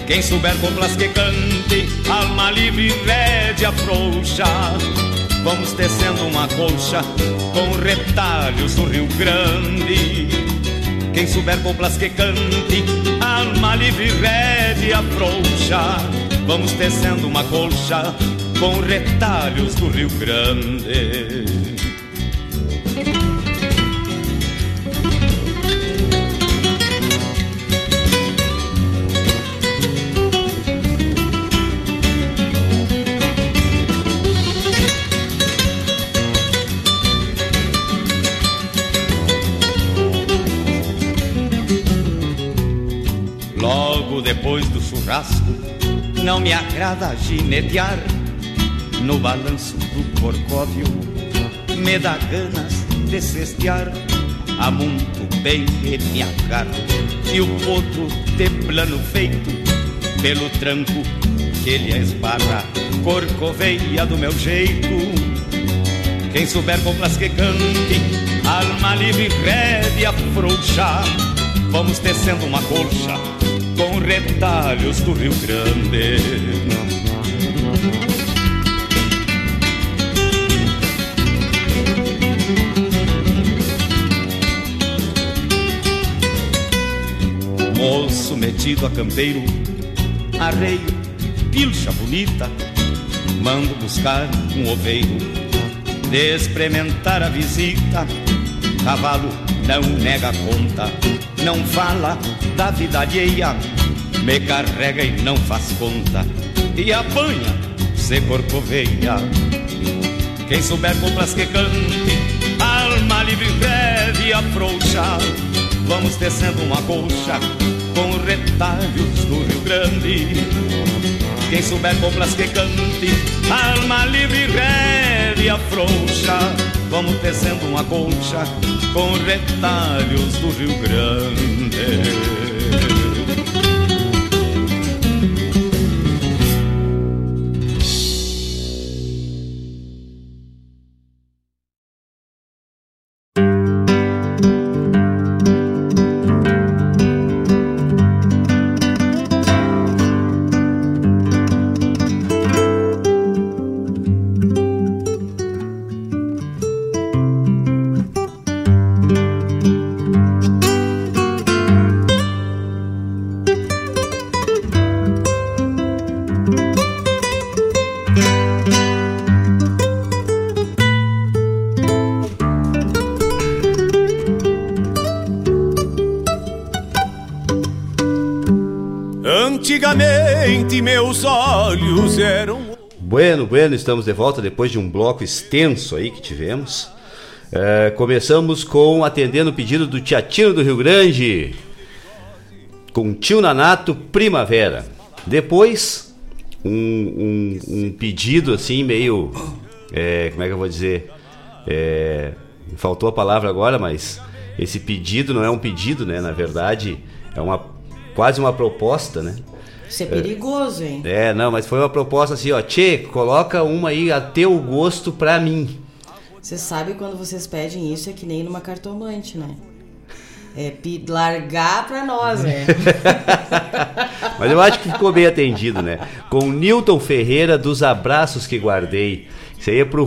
quem souber coplas que cante alma livre rédea frouxa vamos tecendo uma colcha com retalhos do Rio Grande quem souber coplas que cante, alma livre, rédea frouxa. Vamos tecendo uma colcha com retalhos do Rio Grande. Logo depois do churrasco, não me agrada ginetear no balanço do corcóvio. Me dá ganas de cestear a muito bem e me agarro. E o potro de plano feito pelo tranco que ele esbarra, corcoveia do meu jeito. Quem souber coplas que cante, alma livre, rédea frouxa, vamos tecendo uma colcha com retalhos do Rio Grande. Metido a campeiro, arreio, pilcha bonita, mando buscar um oveiro, de experimentar a visita, cavalo não nega conta, não fala da vida alheia, me carrega e não faz conta, e apanha, se corcoveia. Quem souber coplas que cante, alma livre, rédea frouxa, vamos tecendo uma colcha com retalhos do Rio Grande. Quem souber coplas que cante, alma livre, rédea frouxa, vamos tecendo uma colcha com retalhos do Rio Grande. Bueno, bueno, estamos de volta depois de um bloco extenso aí que tivemos. É, começamos com atendendo o pedido do Tiatino do Rio Grande, com Tio Nanato Primavera. Depois, um, um, um pedido assim, meio. é, como é que eu vou dizer? É, faltou a palavra agora, mas esse pedido não é um pedido, né? Na verdade, é uma quase uma proposta, né? Isso é perigoso, hein? É, não, mas foi uma proposta assim, ó, Tchê, coloca uma aí a teu gosto pra mim. Você sabe quando vocês pedem isso é que nem numa cartomante, né? É largar pra nós, né? Mas eu acho que ficou bem atendido, né? Com Newton Ferreira dos Abraços que Guardei. Isso aí é pro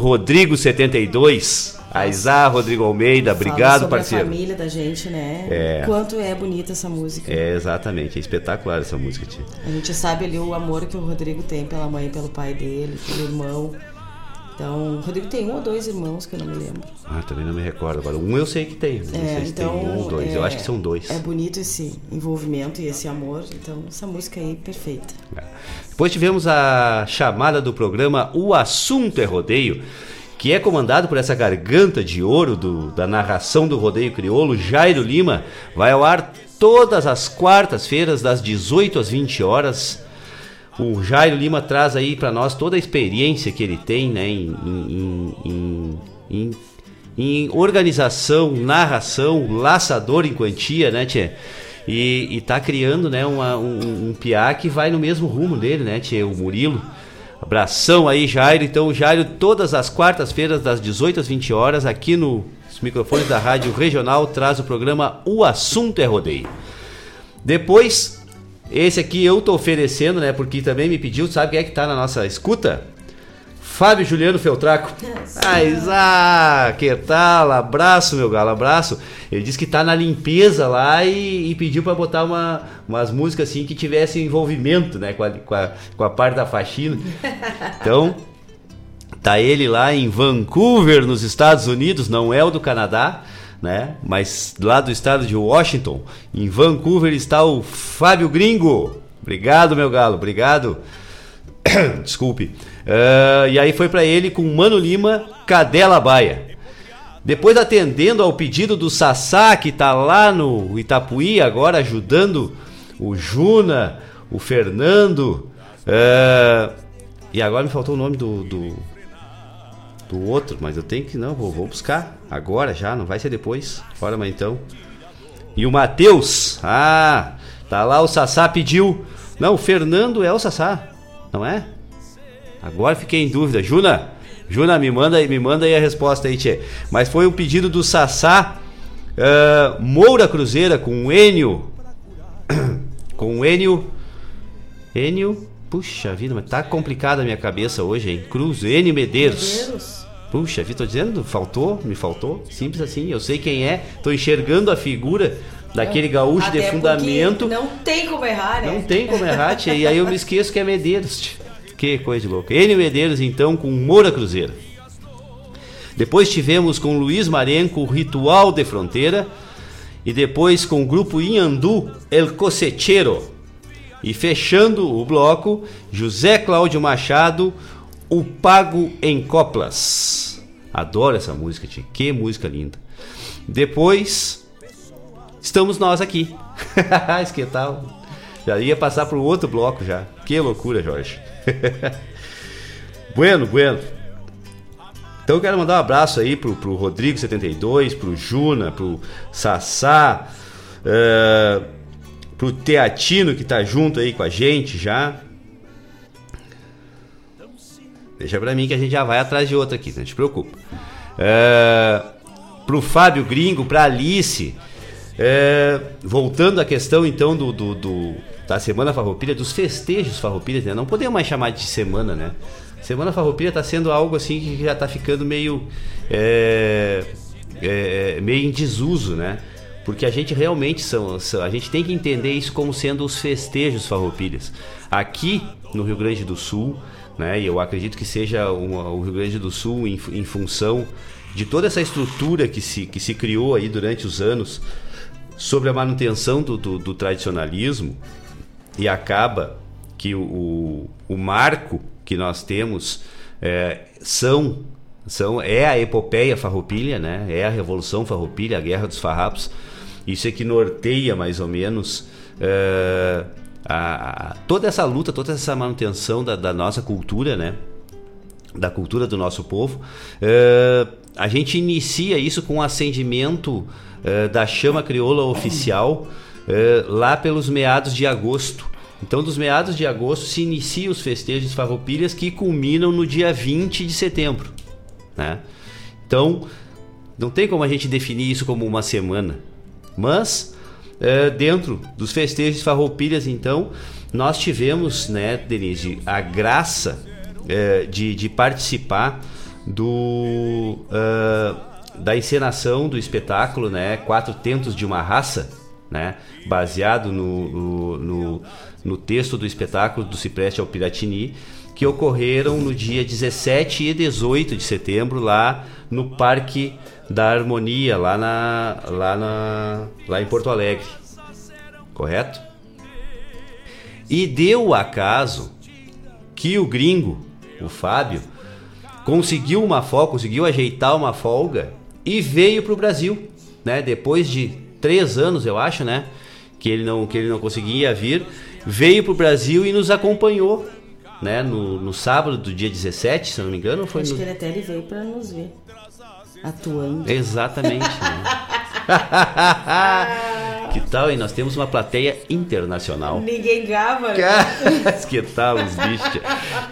Rodrigo72. Aizá, Rodrigo Almeida, Fala obrigado, sobre parceiro. a família da gente, né? É. Quanto é bonita essa música. É, exatamente, é espetacular essa música, tia. A gente sabe ali o amor que o Rodrigo tem pela mãe pelo pai dele, pelo irmão. Então, o Rodrigo tem um ou dois irmãos que eu não me lembro. Ah, também não me recordo agora. Um eu sei que tem, não É, sei se então, tem um ou dois. é- Eu acho que são dois. É bonito esse envolvimento e esse amor. Então, essa música aí, perfeita. Depois tivemos a chamada do programa O Assunto é Rodeio, que é comandado por essa garganta de ouro do- da narração do rodeio crioulo, Jairo Lima. Vai ao ar todas as quartas-feiras, das 18 às 20 horas. O Jairo Lima traz aí para nós toda a experiência que ele tem né, em, em- em- em- organização, narração, laçador em quantia, né, Tchê? E, e tá criando, né, uma, um, um piá que vai no mesmo rumo dele, né, Tchê? O Murilo. Abração aí, Jairo. Então, Jairo, todas as quartas-feiras, das 18 às 20 horas, aqui nos microfones da Rádio Regional, traz o programa O Assunto é Rodeio. Depois, esse aqui eu tô oferecendo, né? Porque também me pediu, sabe quem é que tá na nossa escuta? Fábio Juliano Feltraco. Ah, que tal? Abraço, meu galo, abraço. Ele disse que tá na limpeza lá e, e pediu para botar uma, umas músicas assim que tivesse envolvimento, né, com a, com a, com a parte da faxina. Então, tá ele lá em Vancouver, nos Estados Unidos, não é o do Canadá, né? Mas lá do estado de Washington, em Vancouver está o Fábio Gringo. Obrigado, meu galo, obrigado. Desculpe. Uh, e aí foi para ele com Mano Lima, Cadela Baia. Depois atendendo ao pedido do Sassá, que tá lá no Itapuí, agora ajudando o Juna, o Fernando. Uh, e agora me faltou o nome do, do, do, outro, mas eu tenho que. Não, vou, vou buscar agora já, não vai ser depois. Fora, mas então. E o Matheus. Ah, tá lá o Sassá pediu. Não, o Fernando é o Sassá, não é? Agora fiquei em dúvida. Juna, Juna, me manda, me manda aí a resposta aí, tchê. Mas foi um pedido do Sassá uh, Moura Cruzeira com o Enio. com o Enio. Enio. Puxa vida, mas tá complicada a minha cabeça hoje, hein? Cruz, Enio Medeiros. Medeiros. Puxa vida, tô dizendo, faltou, me faltou. Simples assim, eu sei quem é, tô enxergando a figura daquele gaúcho Até de fundamento. Não tem como errar, né? Não tem como errar, tia, e aí eu me esqueço que é Medeiros. Tia. Que coisa de louca. N Medeiros, então, com Moura Cruzeiro. Depois tivemos com Luiz Marenco o Ritual de Fronteira. E depois com o grupo Inhandu, El Cosechero. E fechando o bloco, José Cláudio Machado, O Pago em Coplas. Adoro essa música, tia. Que música linda. Depois, estamos nós aqui. que tal? Já ia passar para o outro bloco já. Que loucura, Jorge. bueno, bueno. Então eu quero mandar um abraço aí pro, pro Rodrigo72, pro Juna, pro Sassá, uh, pro Teatino que tá junto aí com a gente já. Deixa pra mim que a gente já vai atrás de outra aqui, não te preocupa. Uh, pro Fábio Gringo, pra Alice. Uh, voltando à questão então do, do, do da Semana Farroupilha, dos festejos Farroupilhas, né? Não podemos mais chamar de semana, né? Semana Farroupilha está sendo algo assim que já está ficando meio é, é, meio em desuso, né? Porque a gente realmente são, a gente tem que entender isso como sendo os festejos Farroupilhas. Aqui no Rio Grande do Sul, né? E eu acredito que seja uma, o Rio Grande do Sul em, em função de toda essa estrutura que se, que se criou aí durante os anos sobre a manutenção do, do, do tradicionalismo, e acaba que o, o, marco que nós temos é, são são é a epopeia farroupilha, né? É a revolução farroupilha, a guerra dos farrapos. Isso é que norteia mais ou menos é, a, a, toda essa luta, toda essa manutenção da, da, nossa cultura, né? Da cultura do nosso povo. É, a gente inicia isso com o acendimento é, da chama crioula oficial é, lá pelos meados de agosto. Então, dos meados de agosto se iniciam os festejos farroupilhas que culminam no dia 20 de setembro. Né? Então, não tem como a gente definir isso como uma semana. Mas, é, dentro dos festejos farroupilhas, então, nós tivemos, né, Denise, a graça é, de, de, participar do, da encenação do espetáculo, né, Quatro Tentos de uma Raça, né? baseado no, no, no, no texto do espetáculo do Cipreste ao Piratini, que ocorreram no dia 17 e 18 de setembro lá no Parque da Harmonia, lá, na, lá, na, lá em Porto Alegre. Correto? E deu o acaso que o gringo, o Fábio, conseguiu uma folga, conseguiu ajeitar uma folga e veio para o Brasil, né? Depois de três anos, eu acho, né? Que ele não, que ele não conseguia vir. Veio para o Brasil e nos acompanhou, né? No, no sábado do dia 17, se não me engano. Foi acho no... que ele até ele veio para nos ver. atuando. Exatamente. que tal? E nós temos uma plateia internacional. Ninguém gava, né? que tal os bichos?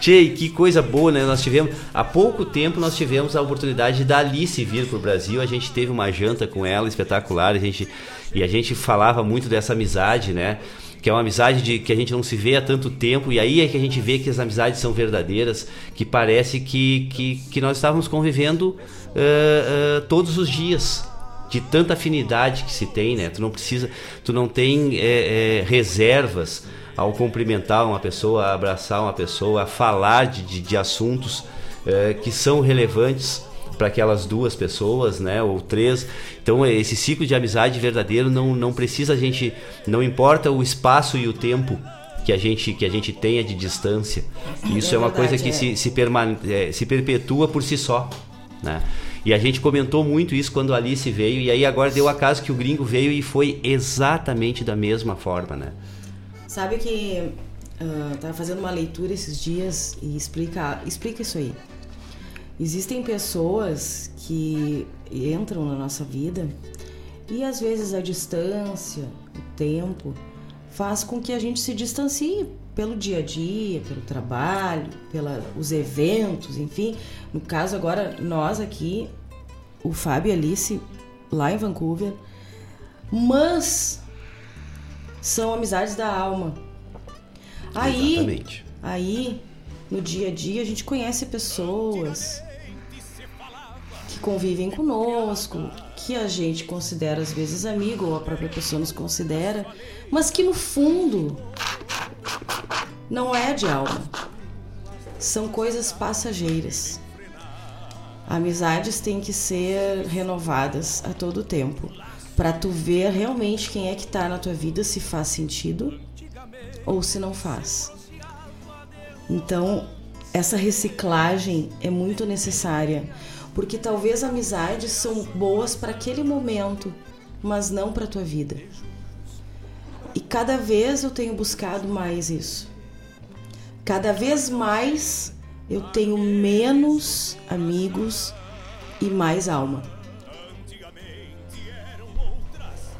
Tchê, que coisa boa, né? Nós tivemos, há pouco tempo nós tivemos a oportunidade da Alice vir pro Brasil. A gente teve uma janta com ela espetacular, a gente e a gente falava muito dessa amizade, né? que é uma amizade de, que a gente não se vê há tanto tempo, e aí é que a gente vê que as amizades são verdadeiras, que parece que, que, que nós estávamos convivendo uh, uh, todos os dias, de tanta afinidade que se tem, né? Tu não precisa, tu não tem é, é, reservas ao cumprimentar uma pessoa, abraçar uma pessoa, a falar de, de, de assuntos é, que são relevantes para aquelas duas pessoas, né, ou três. Então esse ciclo de amizade verdadeiro não, não precisa a gente, não importa o espaço e o tempo que a gente que a gente tenha de distância. Isso é, é uma verdade, coisa que é. se se, permane é, se perpetua por si só, né? E a gente comentou muito isso quando a Alice veio e aí agora deu acaso que o gringo veio e foi exatamente da mesma forma, né? Sabe que uh, tava fazendo uma leitura esses dias e explica explica isso aí. Existem pessoas que entram na nossa vida e às vezes a distância, o tempo, faz com que a gente se distancie pelo dia a dia, pelo trabalho, pelos eventos, enfim. No caso agora, nós aqui, o Fábio e Alice, lá em Vancouver, mas são amizades da alma. Aí, Exatamente. aí no dia a dia a gente conhece pessoas que convivem conosco, que a gente considera às vezes amigo ou a própria pessoa nos considera, mas que no fundo não é de alma. São coisas passageiras. Amizades têm que ser renovadas a todo tempo para tu ver realmente quem é que tá na tua vida, se faz sentido ou se não faz. Então, essa reciclagem é muito necessária, porque talvez amizades são boas para aquele momento, mas não para tua vida. E cada vez eu tenho buscado mais isso. Cada vez mais eu tenho menos amigos e mais alma.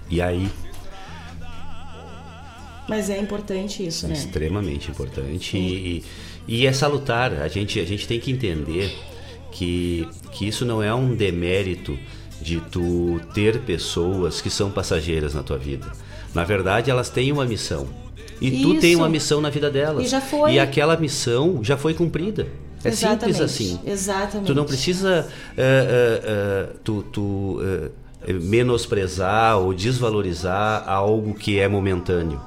E aí? Mas é importante isso, né? Extremamente importante. E, e é salutar. A gente, a gente tem que entender que, que isso não é um demérito de tu ter pessoas que são passageiras na tua vida. Na verdade, elas têm uma missão. E Isso. tu tem uma missão na vida delas. E já foi. E aquela missão já foi cumprida. É Exatamente. simples assim. Exatamente. Tu não precisa uh, uh, uh, tu, tu menosprezar ou desvalorizar algo que é momentâneo.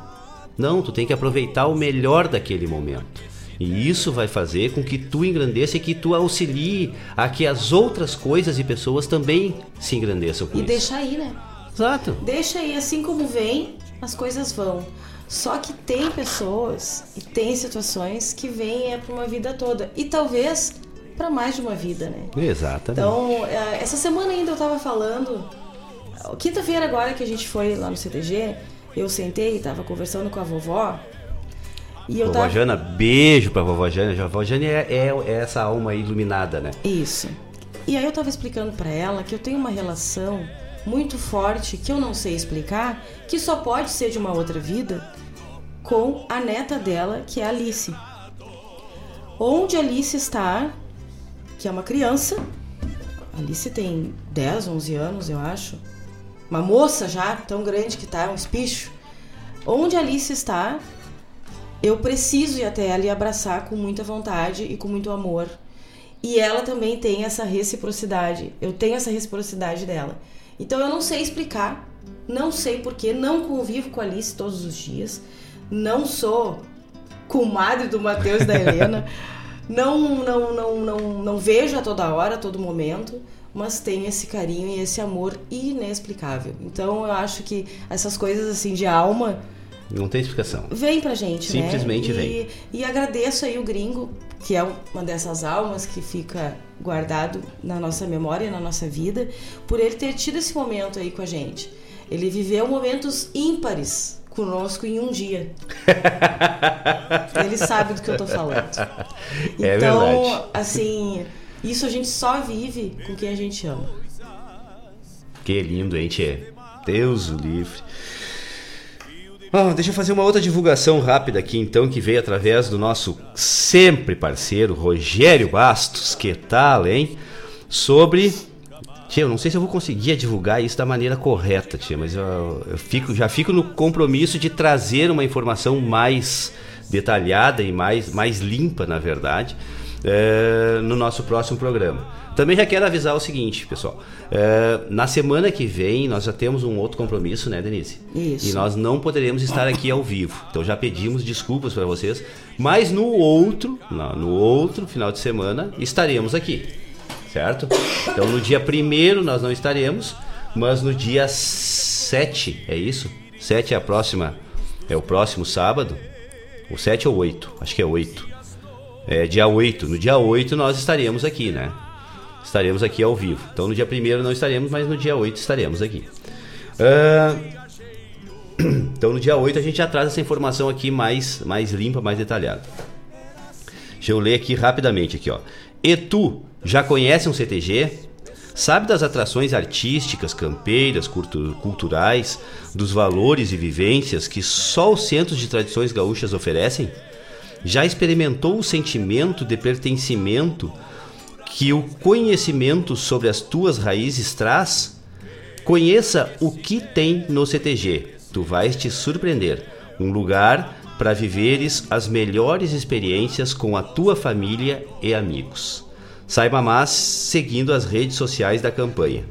Não, tu tem que aproveitar o melhor daquele momento. E isso vai fazer com que tu engrandeça e que tu auxilie a que as outras coisas e pessoas também se engrandeçam com e isso. E deixa aí, né? Exato. Deixa aí, assim como vem, as coisas vão. Só que tem pessoas e tem situações que vêm é para uma vida toda. E talvez para mais de uma vida, né? Exatamente. Então, é, essa semana ainda eu tava falando. Quinta-feira agora que a gente foi lá no CTG, eu sentei e tava conversando com a vovó e eu vovó tava... Jana, beijo pra vovó Jana. A vovó Jana é, é, é, essa alma iluminada, né? Isso. E aí eu tava explicando para ela que eu tenho uma relação muito forte que eu não sei explicar, que só pode ser de uma outra vida, com a neta dela, que é Alice. Onde Alice está, que é uma criança, Alice tem 10, 11 anos, eu acho. Uma moça já, tão grande que tá, um espicho. Onde Alice está, eu preciso ir até ela e abraçar com muita vontade e com muito amor. E ela também tem essa reciprocidade. Eu tenho essa reciprocidade dela. Então eu não sei explicar, não sei porquê, não convivo com a Alice todos os dias, não sou comadre do Matheus e da Helena, não, não, não, não, não vejo a toda hora, a todo momento, mas tem esse carinho e esse amor inexplicável. Então eu acho que essas coisas assim de alma não tem explicação. Vem pra gente, né? Simplesmente né? vem. E agradeço aí o gringo, que é uma dessas almas que fica guardado na nossa memória, na nossa vida, por ele ter tido esse momento aí com a gente. Ele viveu momentos ímpares conosco em um dia. ele sabe do que eu tô falando. É então, assim, isso a gente só vive com quem a gente ama. Que lindo, hein, tchê? Deus o livre. Deixa eu fazer uma outra divulgação rápida aqui, então, que veio através do nosso sempre parceiro, Rogério Bastos. Que tal, hein? Sobre Tia, eu não sei se eu vou conseguir divulgar isso da maneira correta, tia, mas eu, eu fico, já fico no compromisso de trazer uma informação mais detalhada e mais, mais limpa, na verdade, é, no nosso próximo programa. Também já quero avisar o seguinte, pessoal. É, na semana que vem nós já temos um outro compromisso, né, Denise? Isso. E nós não poderemos estar aqui ao vivo. Então já pedimos desculpas para vocês. Mas no outro, no outro final de semana, estaremos aqui. Certo? Então no dia primeiro nós não estaremos, mas no dia 7, é isso? 7 é a próxima, é o próximo sábado. O 7 ou 8? Acho que é 8. É dia 8. No dia 8 nós estaremos aqui, né? Estaremos aqui ao vivo. Então no dia 1 não estaremos, mas no dia 8 estaremos aqui. Uh, então no dia 8 a gente já traz essa informação aqui mais, mais limpa, mais detalhada. Deixa eu ler aqui rapidamente aqui, ó. E tu já conhece um CTG? Sabe das atrações artísticas, campeiras, culturais, dos valores e vivências que só os centros de tradições gaúchas oferecem? Já experimentou o sentimento de pertencimento que o conhecimento sobre as tuas raízes traz? Conheça o que tem no CTG. Tu vais te surpreender. Um lugar para viveres as melhores experiências com a tua família e amigos. Saiba mais seguindo as redes sociais da campanha.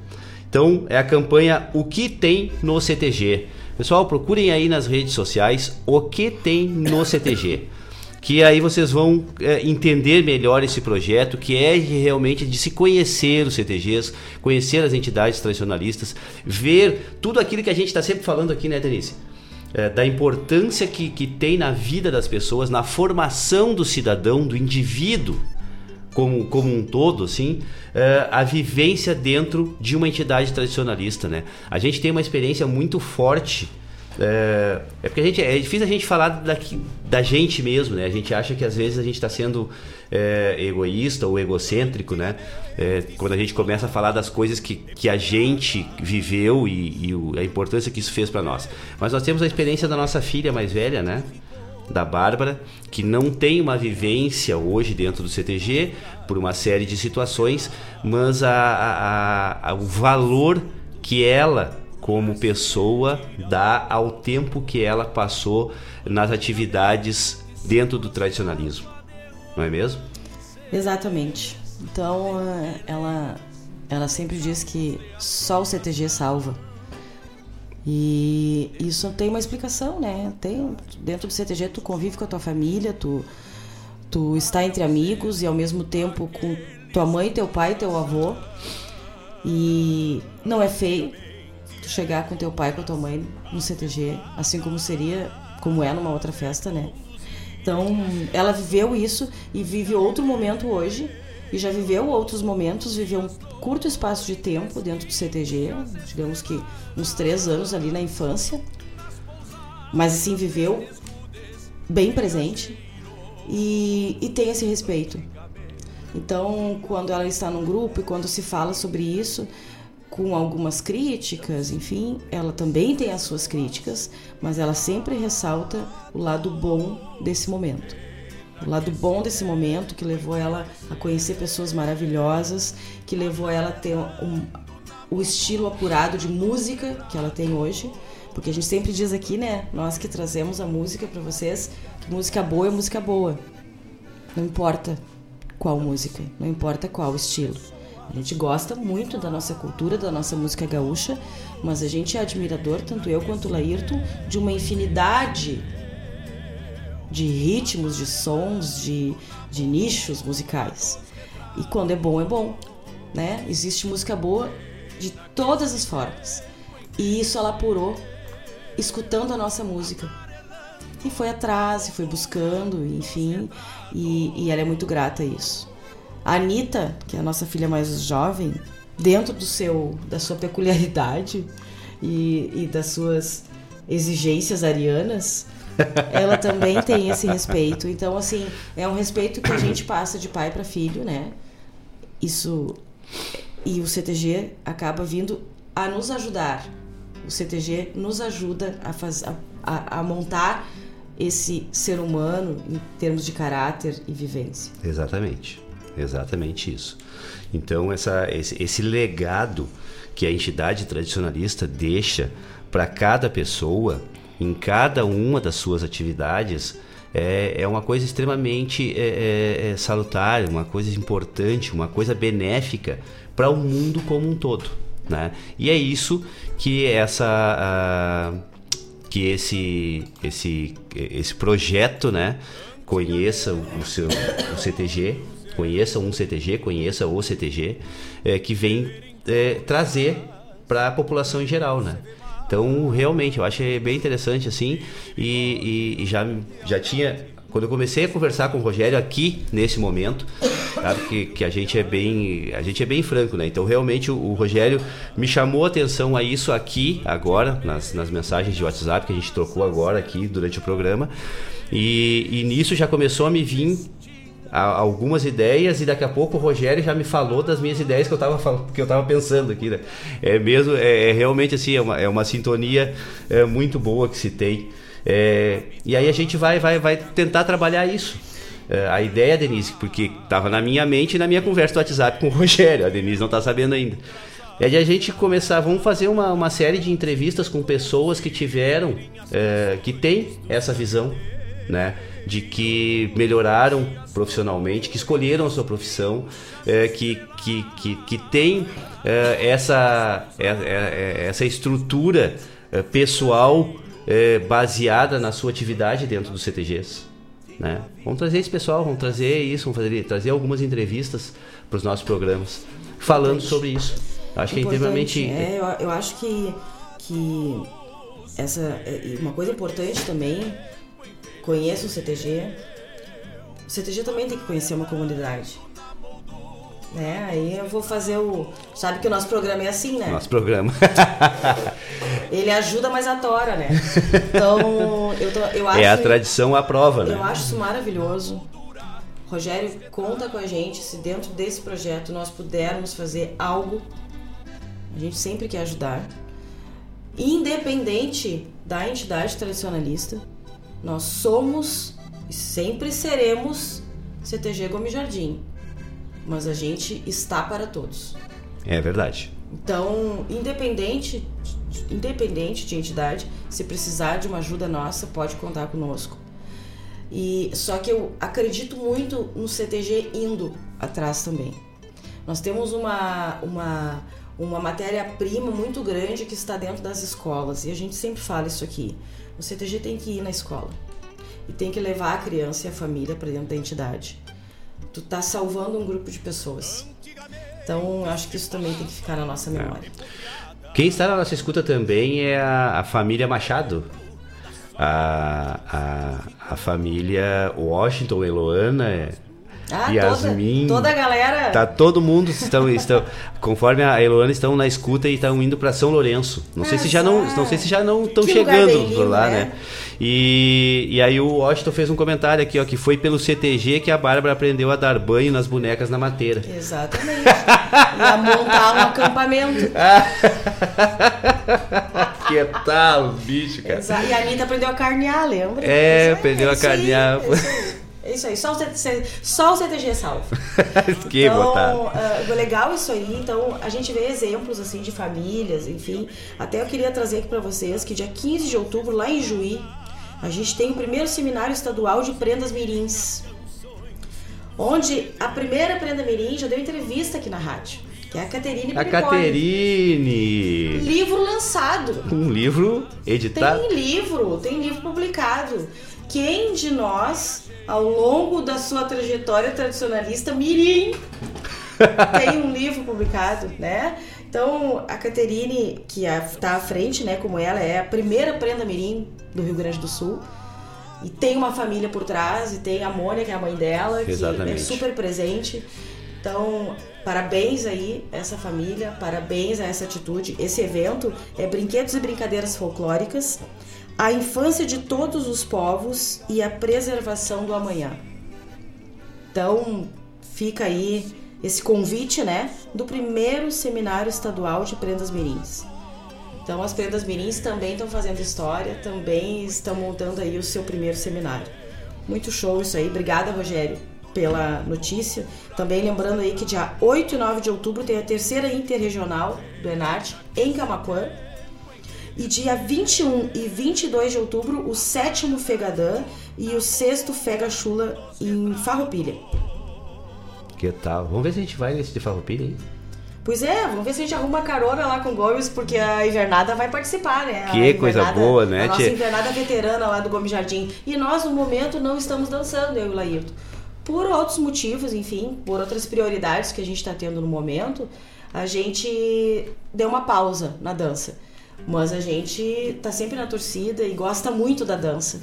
Então, é a campanha O que tem no CTG. Pessoal, procurem aí nas redes sociais o que tem no CTG. Que aí vocês vão é, entender melhor esse projeto, que é realmente de se conhecer os CTGs, conhecer as entidades tradicionalistas, ver tudo aquilo que a gente está sempre falando aqui, né, Denise? É, da importância que, que tem na vida das pessoas, na formação do cidadão, do indivíduo como, como um todo, assim, uh, a vivência dentro de uma entidade tradicionalista, né? A gente tem uma experiência muito forte. É, é porque a gente, é difícil a gente falar daqui, da gente mesmo, né? A gente acha que às vezes a gente está sendo é, egoísta ou egocêntrico, né? É, quando a gente começa a falar das coisas que, que a gente viveu e, e o, a importância que isso fez para nós. Mas nós temos a experiência da nossa filha mais velha, né? da Bárbara, que não tem uma vivência hoje dentro do CTG por uma série de situações, mas a, a, a, o valor que ela, como pessoa, dá ao tempo que ela passou nas atividades dentro do tradicionalismo. Não é mesmo? Exatamente. Então, ela, ela sempre diz que só o CTG salva. E isso tem uma explicação, né? Tem dentro do CTG tu convive com a tua família, tu tu está entre amigos e ao mesmo tempo com tua mãe, teu pai, teu avô. E não é feio chegar com teu pai, com tua mãe no CTG, assim como seria, como é numa outra festa, né? Então, ela viveu isso e vive outro momento hoje e já viveu outros momentos, viveu um curto espaço de tempo dentro do CTG, digamos que uns três anos ali na infância, mas assim viveu bem presente e, e tem esse respeito. Então, quando ela está num grupo e quando se fala sobre isso, com algumas críticas, enfim, ela também tem as suas críticas, mas ela sempre ressalta o lado bom desse momento o lado bom desse momento que levou ela a conhecer pessoas maravilhosas, que levou ela a ter um, o estilo apurado de música que ela tem hoje. Porque a gente sempre diz aqui, né? Nós que trazemos a música para vocês, que música boa é música boa. Não importa qual música, não importa qual estilo. A gente gosta muito da nossa cultura, da nossa música gaúcha, mas a gente é admirador, tanto eu quanto o Laírton, de uma infinidade de ritmos, de sons, de, de nichos musicais. E quando é bom, é bom. Né? Existe música boa de todas as formas. E isso ela apurou escutando a nossa música. E foi atrás, e foi buscando, enfim. E, e ela é muito grata a isso. A Anitta, que é a nossa filha mais jovem, dentro do seu, da sua peculiaridade e, e das suas exigências arianas, ela também tem esse respeito. Então, assim, é um respeito que a gente passa de pai para filho, né? Isso. E o CTG acaba vindo a nos ajudar. O CTG nos ajuda a, faz, a, a, a montar esse ser humano em termos de caráter e vivência. Exatamente, exatamente isso. Então essa, esse, esse legado que a entidade tradicionalista deixa para cada pessoa em cada uma das suas atividades é, é uma coisa extremamente é, é, é salutar, uma coisa importante, uma coisa benéfica para o mundo como um todo. Né? E é isso que essa que esse esse esse projeto, né, conheça o seu o CTG, conheça um CTG, conheça o CTG, é, que vem é, trazer para a população em geral, né? Então, realmente, eu acho bem interessante assim e, e, e já já tinha quando eu comecei a conversar com o Rogério aqui nesse momento, sabe que, que a gente é bem a gente é bem franco, né? Então realmente o, o Rogério me chamou a atenção a isso aqui agora nas, nas mensagens de WhatsApp que a gente trocou agora aqui durante o programa e, e nisso já começou a me vir algumas ideias e daqui a pouco o Rogério já me falou das minhas ideias que eu estava que eu tava pensando aqui, né? É mesmo, é, é realmente assim, é uma, é uma sintonia é, muito boa que se tem. É, e aí a gente vai, vai, vai tentar trabalhar isso. É, a ideia, Denise, porque estava na minha mente e na minha conversa do WhatsApp com o Rogério, a Denise não está sabendo ainda. É de a gente começar, vamos fazer uma, uma série de entrevistas com pessoas que tiveram, é, que têm essa visão, né? De que melhoraram profissionalmente, que escolheram a sua profissão, é, que, que, que, que tem é, essa, é, é, essa estrutura pessoal é, baseada na sua atividade dentro dos CTGs. Né? Vamos trazer esse pessoal, vamos trazer isso, vamos fazer, trazer algumas entrevistas para os nossos programas falando sobre isso. Acho que é extremamente. É, eu, eu acho que, que essa é, uma coisa importante também, conheça o CTG. O CTG também tem que conhecer uma comunidade né? Aí eu vou fazer o. Sabe que o nosso programa é assim, né? Nosso programa. Ele ajuda, mas atora, né? Então, eu, tô, eu acho. É a tradição à prova, né? Eu acho isso maravilhoso. Rogério, conta com a gente se dentro desse projeto nós pudermos fazer algo. A gente sempre quer ajudar. Independente da entidade tradicionalista, nós somos sempre seremos CTG Gomes Jardim mas a gente está para todos. É verdade. Então, independente, independente de entidade, se precisar de uma ajuda nossa, pode contar conosco. E só que eu acredito muito no CTG indo atrás também. Nós temos uma uma uma matéria-prima muito grande que está dentro das escolas e a gente sempre fala isso aqui. O CTG tem que ir na escola e tem que levar a criança e a família para dentro da entidade tu tá salvando um grupo de pessoas. Então, acho que isso também tem que ficar na nossa memória. Quem está na nossa escuta também é a, a família Machado. A, a, a família Washington Eloana ah, Yasmin. Toda, toda a galera. Tá todo mundo estão, estão conforme a Eloana estão na escuta e estão indo para São Lourenço. Não ah, sei se já não, não sei se já não estão chegando lindo, lá, né? né? E, e aí o Washington fez um comentário aqui, ó, que foi pelo CTG que a Bárbara aprendeu a dar banho nas bonecas na mateira. Exatamente. e a montar um acampamento. que tal, bicho, cara. Exato. E a Anitta aprendeu a carnear, lembra? É, aprendeu é, a carnear. Aí, é isso aí, só o, CTG, só o CTG salvo. que então, uh, legal isso aí. Então, a gente vê exemplos assim de famílias, enfim. Até eu queria trazer aqui para vocês que dia 15 de outubro, lá em Juí, a gente tem o primeiro seminário estadual de prendas mirins. Onde a primeira prenda mirim já deu entrevista aqui na rádio. Que é a Caterine A Caterine! Livro lançado. Um livro editado. Tem livro, tem livro publicado. Quem de nós ao longo da sua trajetória tradicionalista mirim. Tem um livro publicado, né? Então, a Caterine, que está à frente, né, como ela, é a primeira prenda mirim do Rio Grande do Sul. E tem uma família por trás, e tem a Mônica, que é a mãe dela, Exatamente. que é super presente. Então, parabéns aí essa família, parabéns a essa atitude. Esse evento é Brinquedos e Brincadeiras Folclóricas a infância de todos os povos e a preservação do amanhã. Então, fica aí esse convite, né, do primeiro seminário estadual de prendas mirins. Então as prendas mirins também estão fazendo história, também estão montando aí o seu primeiro seminário. Muito show isso aí. Obrigada, Rogério, pela notícia. Também lembrando aí que dia 8 e 9 de outubro tem a terceira interregional do Enarte em Camacuã. E dia 21 e 22 de outubro, o sétimo Fegadã e o sexto Fega Chula em Farroupilha. Que tal? Vamos ver se a gente vai nesse de Farroupilha aí. Pois é, vamos ver se a gente arruma carona lá com o Gomes, porque a invernada vai participar, né? Que coisa boa, né, A nossa invernada veterana lá do Gomes Jardim. E nós, no momento, não estamos dançando, eu e o Laírto. Por outros motivos, enfim, por outras prioridades que a gente está tendo no momento, a gente deu uma pausa na dança. Mas a gente tá sempre na torcida e gosta muito da dança.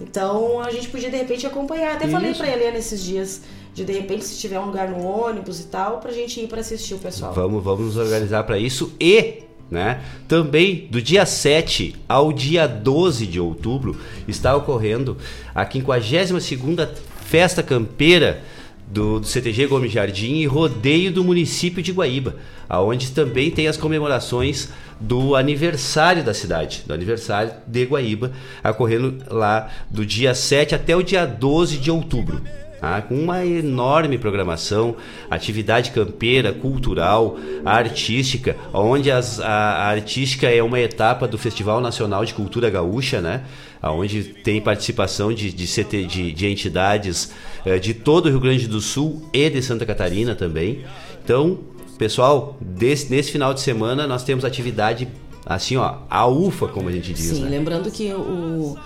Então a gente podia de repente acompanhar. Até falei Isso. pra Helena esses dias de de repente se tiver um lugar no ônibus e tal, pra gente ir pra assistir o pessoal. Vamos, vamos nos organizar para isso e, né, também do dia 7 ao dia 12 de outubro está ocorrendo a 52ª Festa Campeira do, do CTG Gomes Jardim e rodeio do município de Guaíba, aonde também tem as comemorações do aniversário da cidade, do aniversário de Guaíba, ocorrendo lá do dia 7 até o dia 12 de outubro. tá? com uma enorme programação, atividade campeira, cultural, artística, onde as- a, a artística é uma etapa do Festival Nacional de Cultura Gaúcha, né? Onde tem participação de, de, CT de, de entidades eh, de todo o Rio Grande do Sul e de Santa Catarina também. Então, pessoal, desse, nesse final de semana nós temos atividade assim, ó, a ufa, como a gente diz, Sim, né? lembrando que o,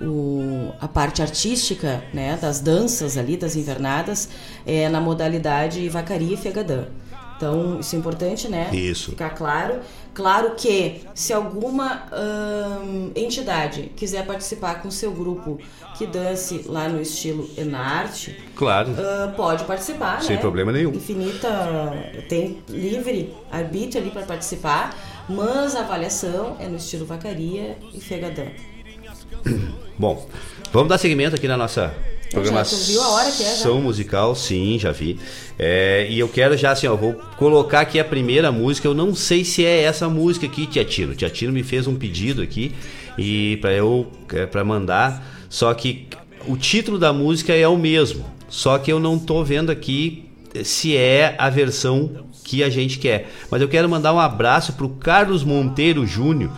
o- a parte artística né, das danças ali, das invernadas, é na modalidade vacaria e fegadã. Então, isso é importante, né? Isso. Ficar claro. Claro que se alguma ahn, entidade quiser participar com seu grupo que dance lá no estilo Enarte, Claro. ah, pode participar, Sem né? problema nenhum. Infinita tem livre arbítrio ali para participar, mas a avaliação é no estilo vacaria e fegadã. Bom, vamos dar seguimento aqui na nossa programação viu a hora que é, já? musical, sim, já vi. É, e eu quero já assim, ó, vou colocar aqui a primeira música. Eu não sei se é essa música aqui, Tia Tino. Tia Tino me fez um pedido aqui e para eu é, para mandar, só que o título da música é o mesmo, só que eu não tô vendo aqui se é a versão que a gente quer. Mas eu quero mandar um abraço pro Carlos Monteiro Júnior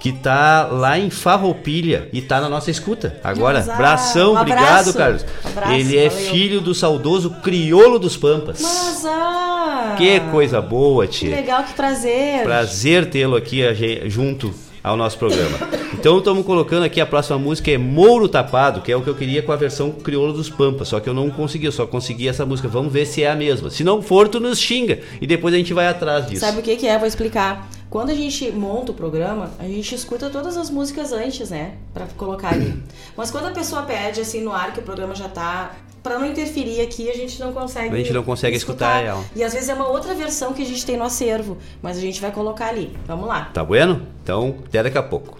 que tá lá em Farroupilha e tá na nossa escuta. Agora, abração, um obrigado. Carlos. Abraço, Ele é valeu. filho do saudoso crioulo dos Pampas. Mas ah, Que coisa boa, que tia. legal, que prazer. Prazer tê-lo aqui junto ao nosso programa. Então estamos colocando aqui a próxima música é Mouro Tapado, que é o que eu queria com a versão crioulo dos Pampas, só que eu não consegui, eu só consegui essa música. Vamos ver se é a mesma. Se não for, tu nos xinga e depois a gente vai atrás disso. Sabe o que, que é? Vou explicar. Quando a gente monta o programa, a gente escuta todas as músicas antes, né? Pra colocar ali. Mas quando a pessoa pede assim no ar que o programa já tá. Pra não interferir aqui, a gente não consegue. A gente não consegue escutar ela. E às vezes é uma outra versão que a gente tem no acervo, mas a gente vai colocar ali. Vamos lá. Tá bueno? Então, até daqui a pouco.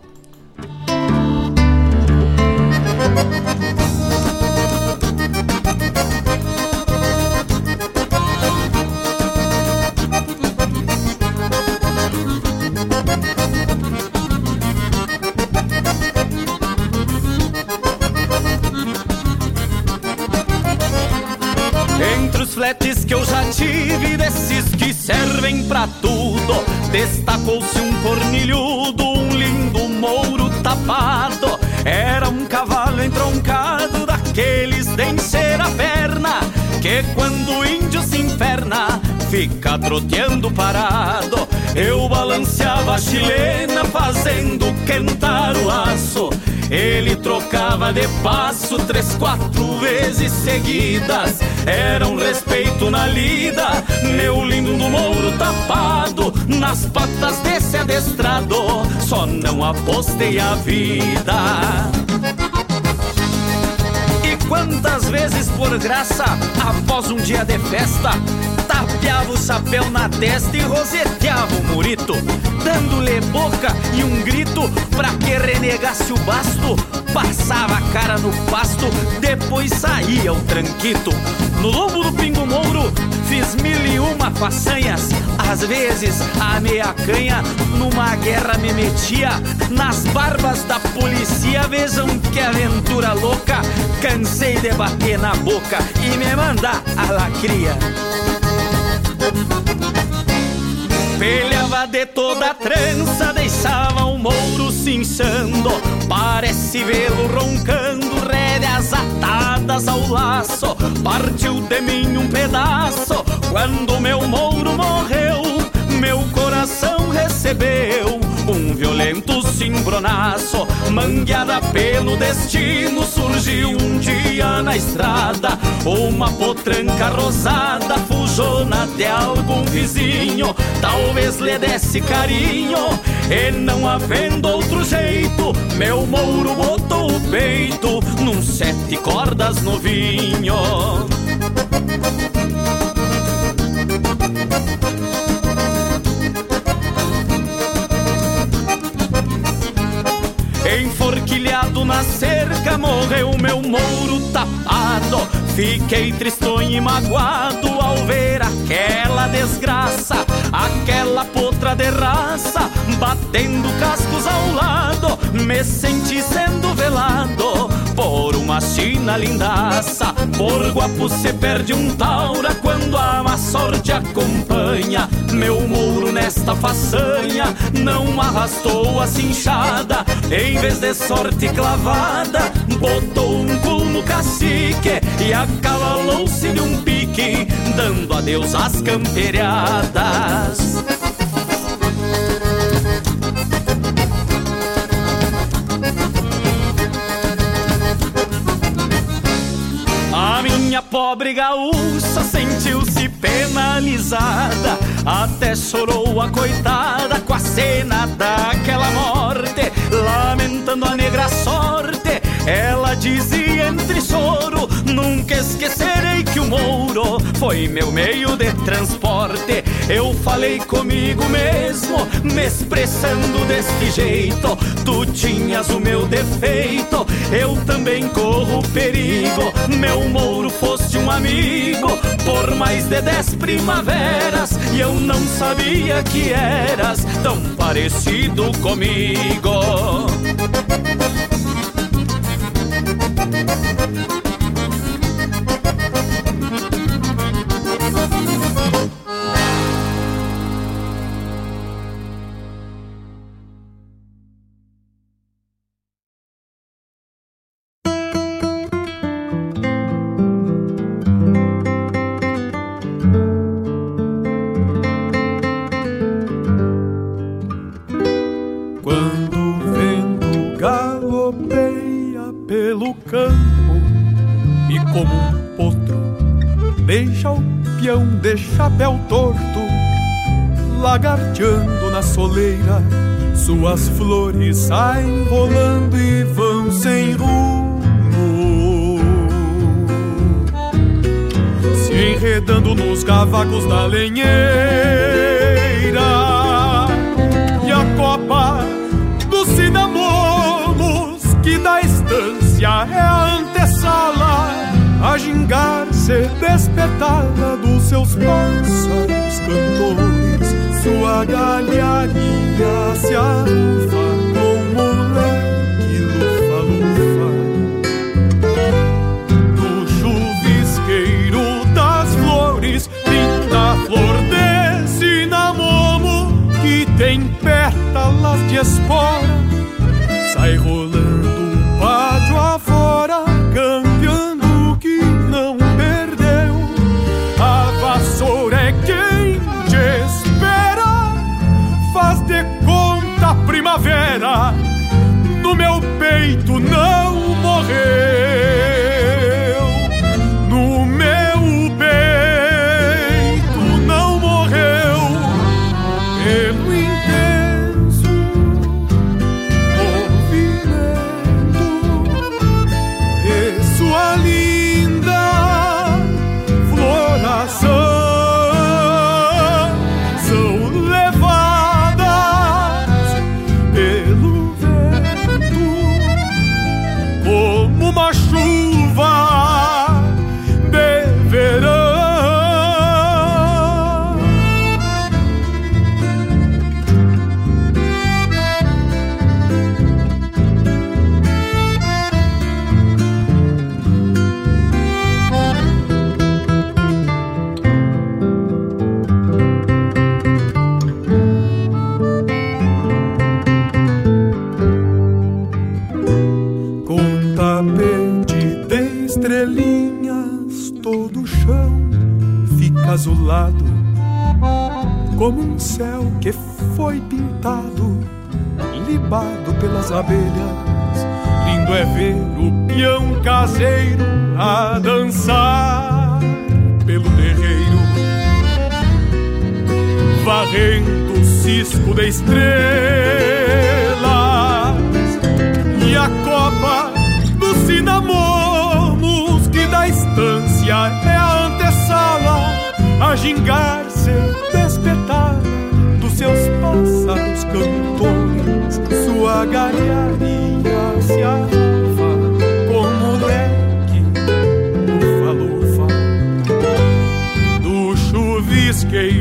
Que eu já tive, desses que servem pra tudo, destacou-se um cornilhudo, um lindo mouro tapado. Era um cavalo entroncado, daqueles de encher a perna, que quando o índio se inferna, fica troteando parado. Eu balanceava a chilena, fazendo quentar o laço. Ele trocava de passo três, quatro vezes seguidas. Era um respeito na lida, meu lindo do mouro tapado. Nas patas desse adestrado, só não apostei a vida. E quantas vezes por graça, após um dia de festa, Tapeava o chapéu na testa e roseteava o murito Dando-lhe boca e um grito pra que renegasse o basto. Passava a cara no pasto, depois saía o tranquito. No lombo do pingo mouro fiz mil e uma façanhas. Às vezes a meia canha numa guerra me metia. Nas barbas da polícia vejam que aventura louca. Cansei de bater na boca e me mandar a lacria Pelhava de toda a trança, deixava o mouro cinchando Parece vê-lo roncando, rédeas atadas ao laço. Partiu de mim um pedaço, quando meu mouro morreu Meu coração recebeu violento cimbronaço Mangueada pelo destino Surgiu um dia na estrada Uma potranca rosada Fujona de algum vizinho Talvez lhe desse carinho E não havendo outro jeito Meu mouro botou o peito Num sete cordas novinho Na cerca, morreu meu mouro tapado. Fiquei tristonho e magoado ao ver aquela desgraça, aquela potra de raça, batendo cascos ao lado. Me senti sendo velado china lindaça. Por guapo se perde um taura quando a má sorte acompanha. Meu mouro nesta façanha não arrastou a cinchada. Em vez de sorte clavada, botou um pulo no cacique e acavalou-se de um pique, dando adeus às camperiadas. A pobre gaúcha sentiu-se penalizada, até chorou a coitada com a cena daquela morte, lamentando a negra sorte. Ela dizia entre choro: Nunca esquecerei que o Mouro foi meu meio de transporte. Eu falei comigo mesmo, me expressando deste jeito. Tu tinhas o meu defeito, eu também corro perigo. Meu Mouro foste um amigo por mais de dez primaveras e eu não sabia que eras tão parecido comigo. Lagarteando na soleira, suas flores saem rolando e vão sem rumo, se enredando nos cavacos da lenheira e a copa dos cinamomos que da estância é a antessala a gingar-se despertada dos seus pássaros cantores sua galharia se arufa com moleque lufa-lufa do chuvisqueiro das flores pinta a flor de cinamomo que tem pétalas de espora céu que foi pintado, libado pelas abelhas. Lindo é ver o peão caseiro a dançar pelo terreiro, varrendo o cisco de estrelas e a copa dos cinamomos que da estância é a antessala a gingar-se sua galharia se arfa como leque ufa-lufa. Do chuvisqueiro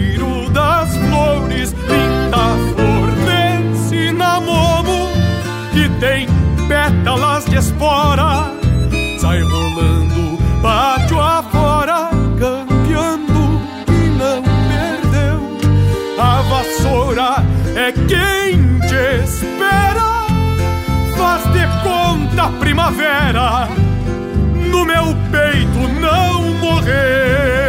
primavera no meu peito não morreu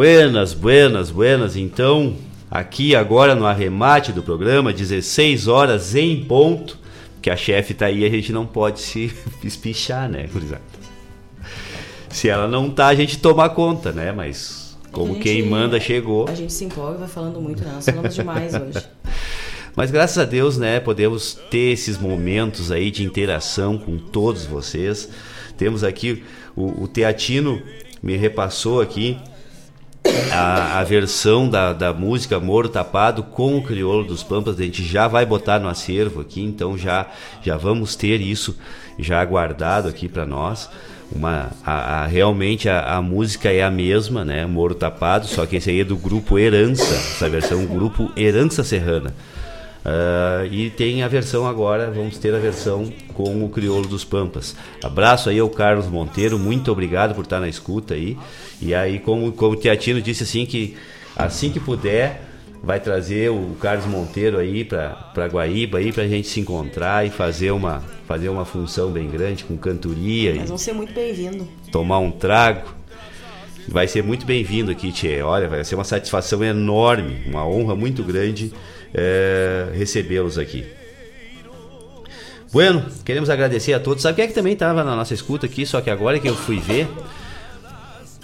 Buenas, buenas, buenas. Então, aqui agora no arremate do programa, 16 horas em ponto, que a chefe tá aí, a gente não pode se espichar, né, gurizada? Se ela não tá, a gente toma conta, né? Mas como gente- quem manda chegou. A gente se empolga e vai falando muito, né? Nós falamos demais hoje. Mas graças a Deus, né, podemos ter esses momentos aí de interação com todos vocês. Temos aqui o, o Teatino me repassou aqui a, a versão da, da música Moro Tapado com o Crioulo dos Pampas. A gente já vai botar no acervo aqui, então já já vamos ter isso já guardado aqui para nós. Uma, a, a- realmente a, a música é a mesma, né? Moro Tapado, só que esse aí é do grupo Herança, essa versão grupo Herança Serrana. Ah, e tem a versão agora, vamos ter a versão com o Crioulo dos Pampas. Abraço aí ao Carlos Monteiro, muito obrigado por estar na escuta aí. E aí, como, como o Teatino disse assim, que assim que puder, vai trazer o Carlos Monteiro aí para Guaíba aí pra gente se encontrar e fazer uma, fazer uma função bem grande com cantoria Mas vão ser muito bem-vindos. tomar um trago. Vai ser muito bem-vindo aqui, Tchê. Olha, vai ser uma satisfação enorme, uma honra muito grande é, recebê-los aqui. Bueno, queremos agradecer a todos. Sabe quem é que também estava na nossa escuta aqui, só que agora que eu fui ver,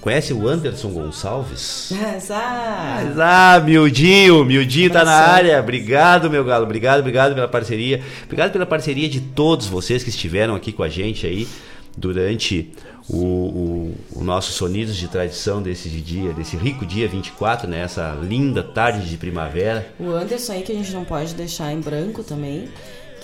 Conhece o Anderson Gonçalves? ah, Mas, ah, miudinho, miudinho tá na área. Obrigado, meu galo. Obrigado, obrigado pela parceria. Obrigado pela parceria de todos vocês que estiveram aqui com a gente aí durante o, o, o nosso Sonidos de Tradição desse dia, desse rico dia 24, né? Essa linda tarde de primavera. O Anderson aí que a gente não pode deixar em branco também,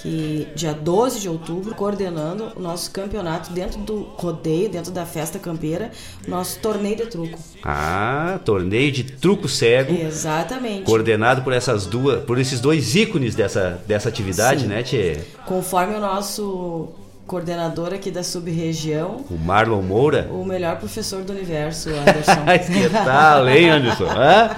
que dia 12 de outubro, coordenando o nosso campeonato dentro do rodeio, dentro da festa campeira, nosso torneio de truco. Ah, torneio de truco cego. Exatamente. Coordenado por essas duas, por esses dois ícones dessa, dessa atividade, Sim. né, Tchê? Conforme o nosso coordenador aqui da sub-região, O Marlon Moura. o melhor professor do universo, Anderson. que tal, hein, Anderson? Hã?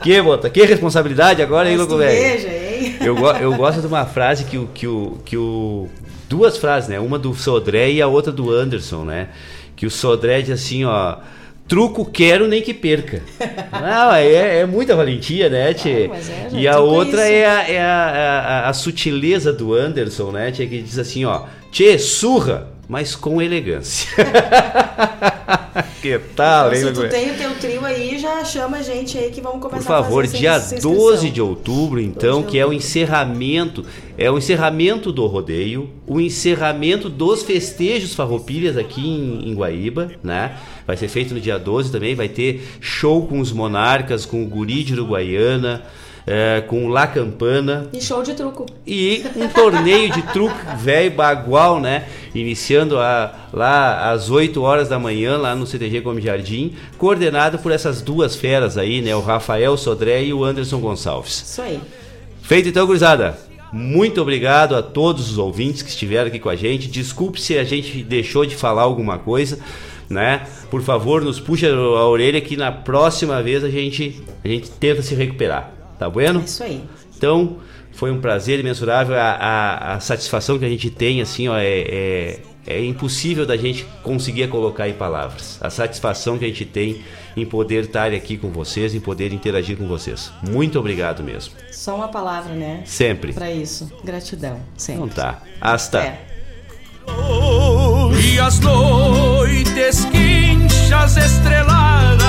Que, bota, que responsabilidade agora, hein, tu velho? veja, hein? Eu, eu gosto de uma frase que o, que o. que o. Duas frases, né? Uma do Sodré e a outra do Anderson, né? Que o Sodré diz assim, ó. Truco quero nem que perca. Não, é, é muita valentia, né, Tchê? mas é, já e a é outra isso. é, a, é a, a- a sutileza do Anderson, né, Tchê? Que diz assim, ó. Tchê, surra, mas com elegância. que tal, hein, Se tu tem o teu trio aí, já chama a gente aí que vamos começar Por favor, a fazer dia essa- essa 12 inscrição. de outubro, então, que é o encerramento, é o encerramento do rodeio, o encerramento dos festejos farroupilhas aqui em, em Guaíba, né? Vai ser feito no dia 12 também, vai ter show com os monarcas, com o guri de Uruguaiana, é, com o La Campana E show de truco. e um torneio de truque velho bagual, né? Iniciando a- lá às 8 horas da manhã, lá no CTG Come Jardim, coordenado por essas duas feras aí, né? O Rafael Sodré e o Anderson Gonçalves. Isso aí. Feito então, gurizada. Muito obrigado a todos os ouvintes que estiveram aqui com a gente. Desculpe se a gente deixou de falar alguma coisa, né? Por favor, nos puxa a orelha que na próxima vez a gente, a gente tenta se recuperar. Tá bueno? Isso aí. Então, foi um prazer imensurável. A, a, a satisfação que a gente tem, assim, ó, é, é, é impossível da gente conseguir colocar em palavras. A satisfação que a gente tem em poder estar aqui com vocês, em poder interagir com vocês. Muito obrigado mesmo. Só uma palavra, né? Sempre. Pra isso. Gratidão. Sempre. Então tá. Hasta. É. E as noites quinchas estreladas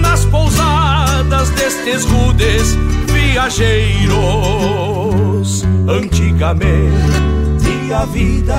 nas pousadas destes rudes viajeiros. Antigamente a vida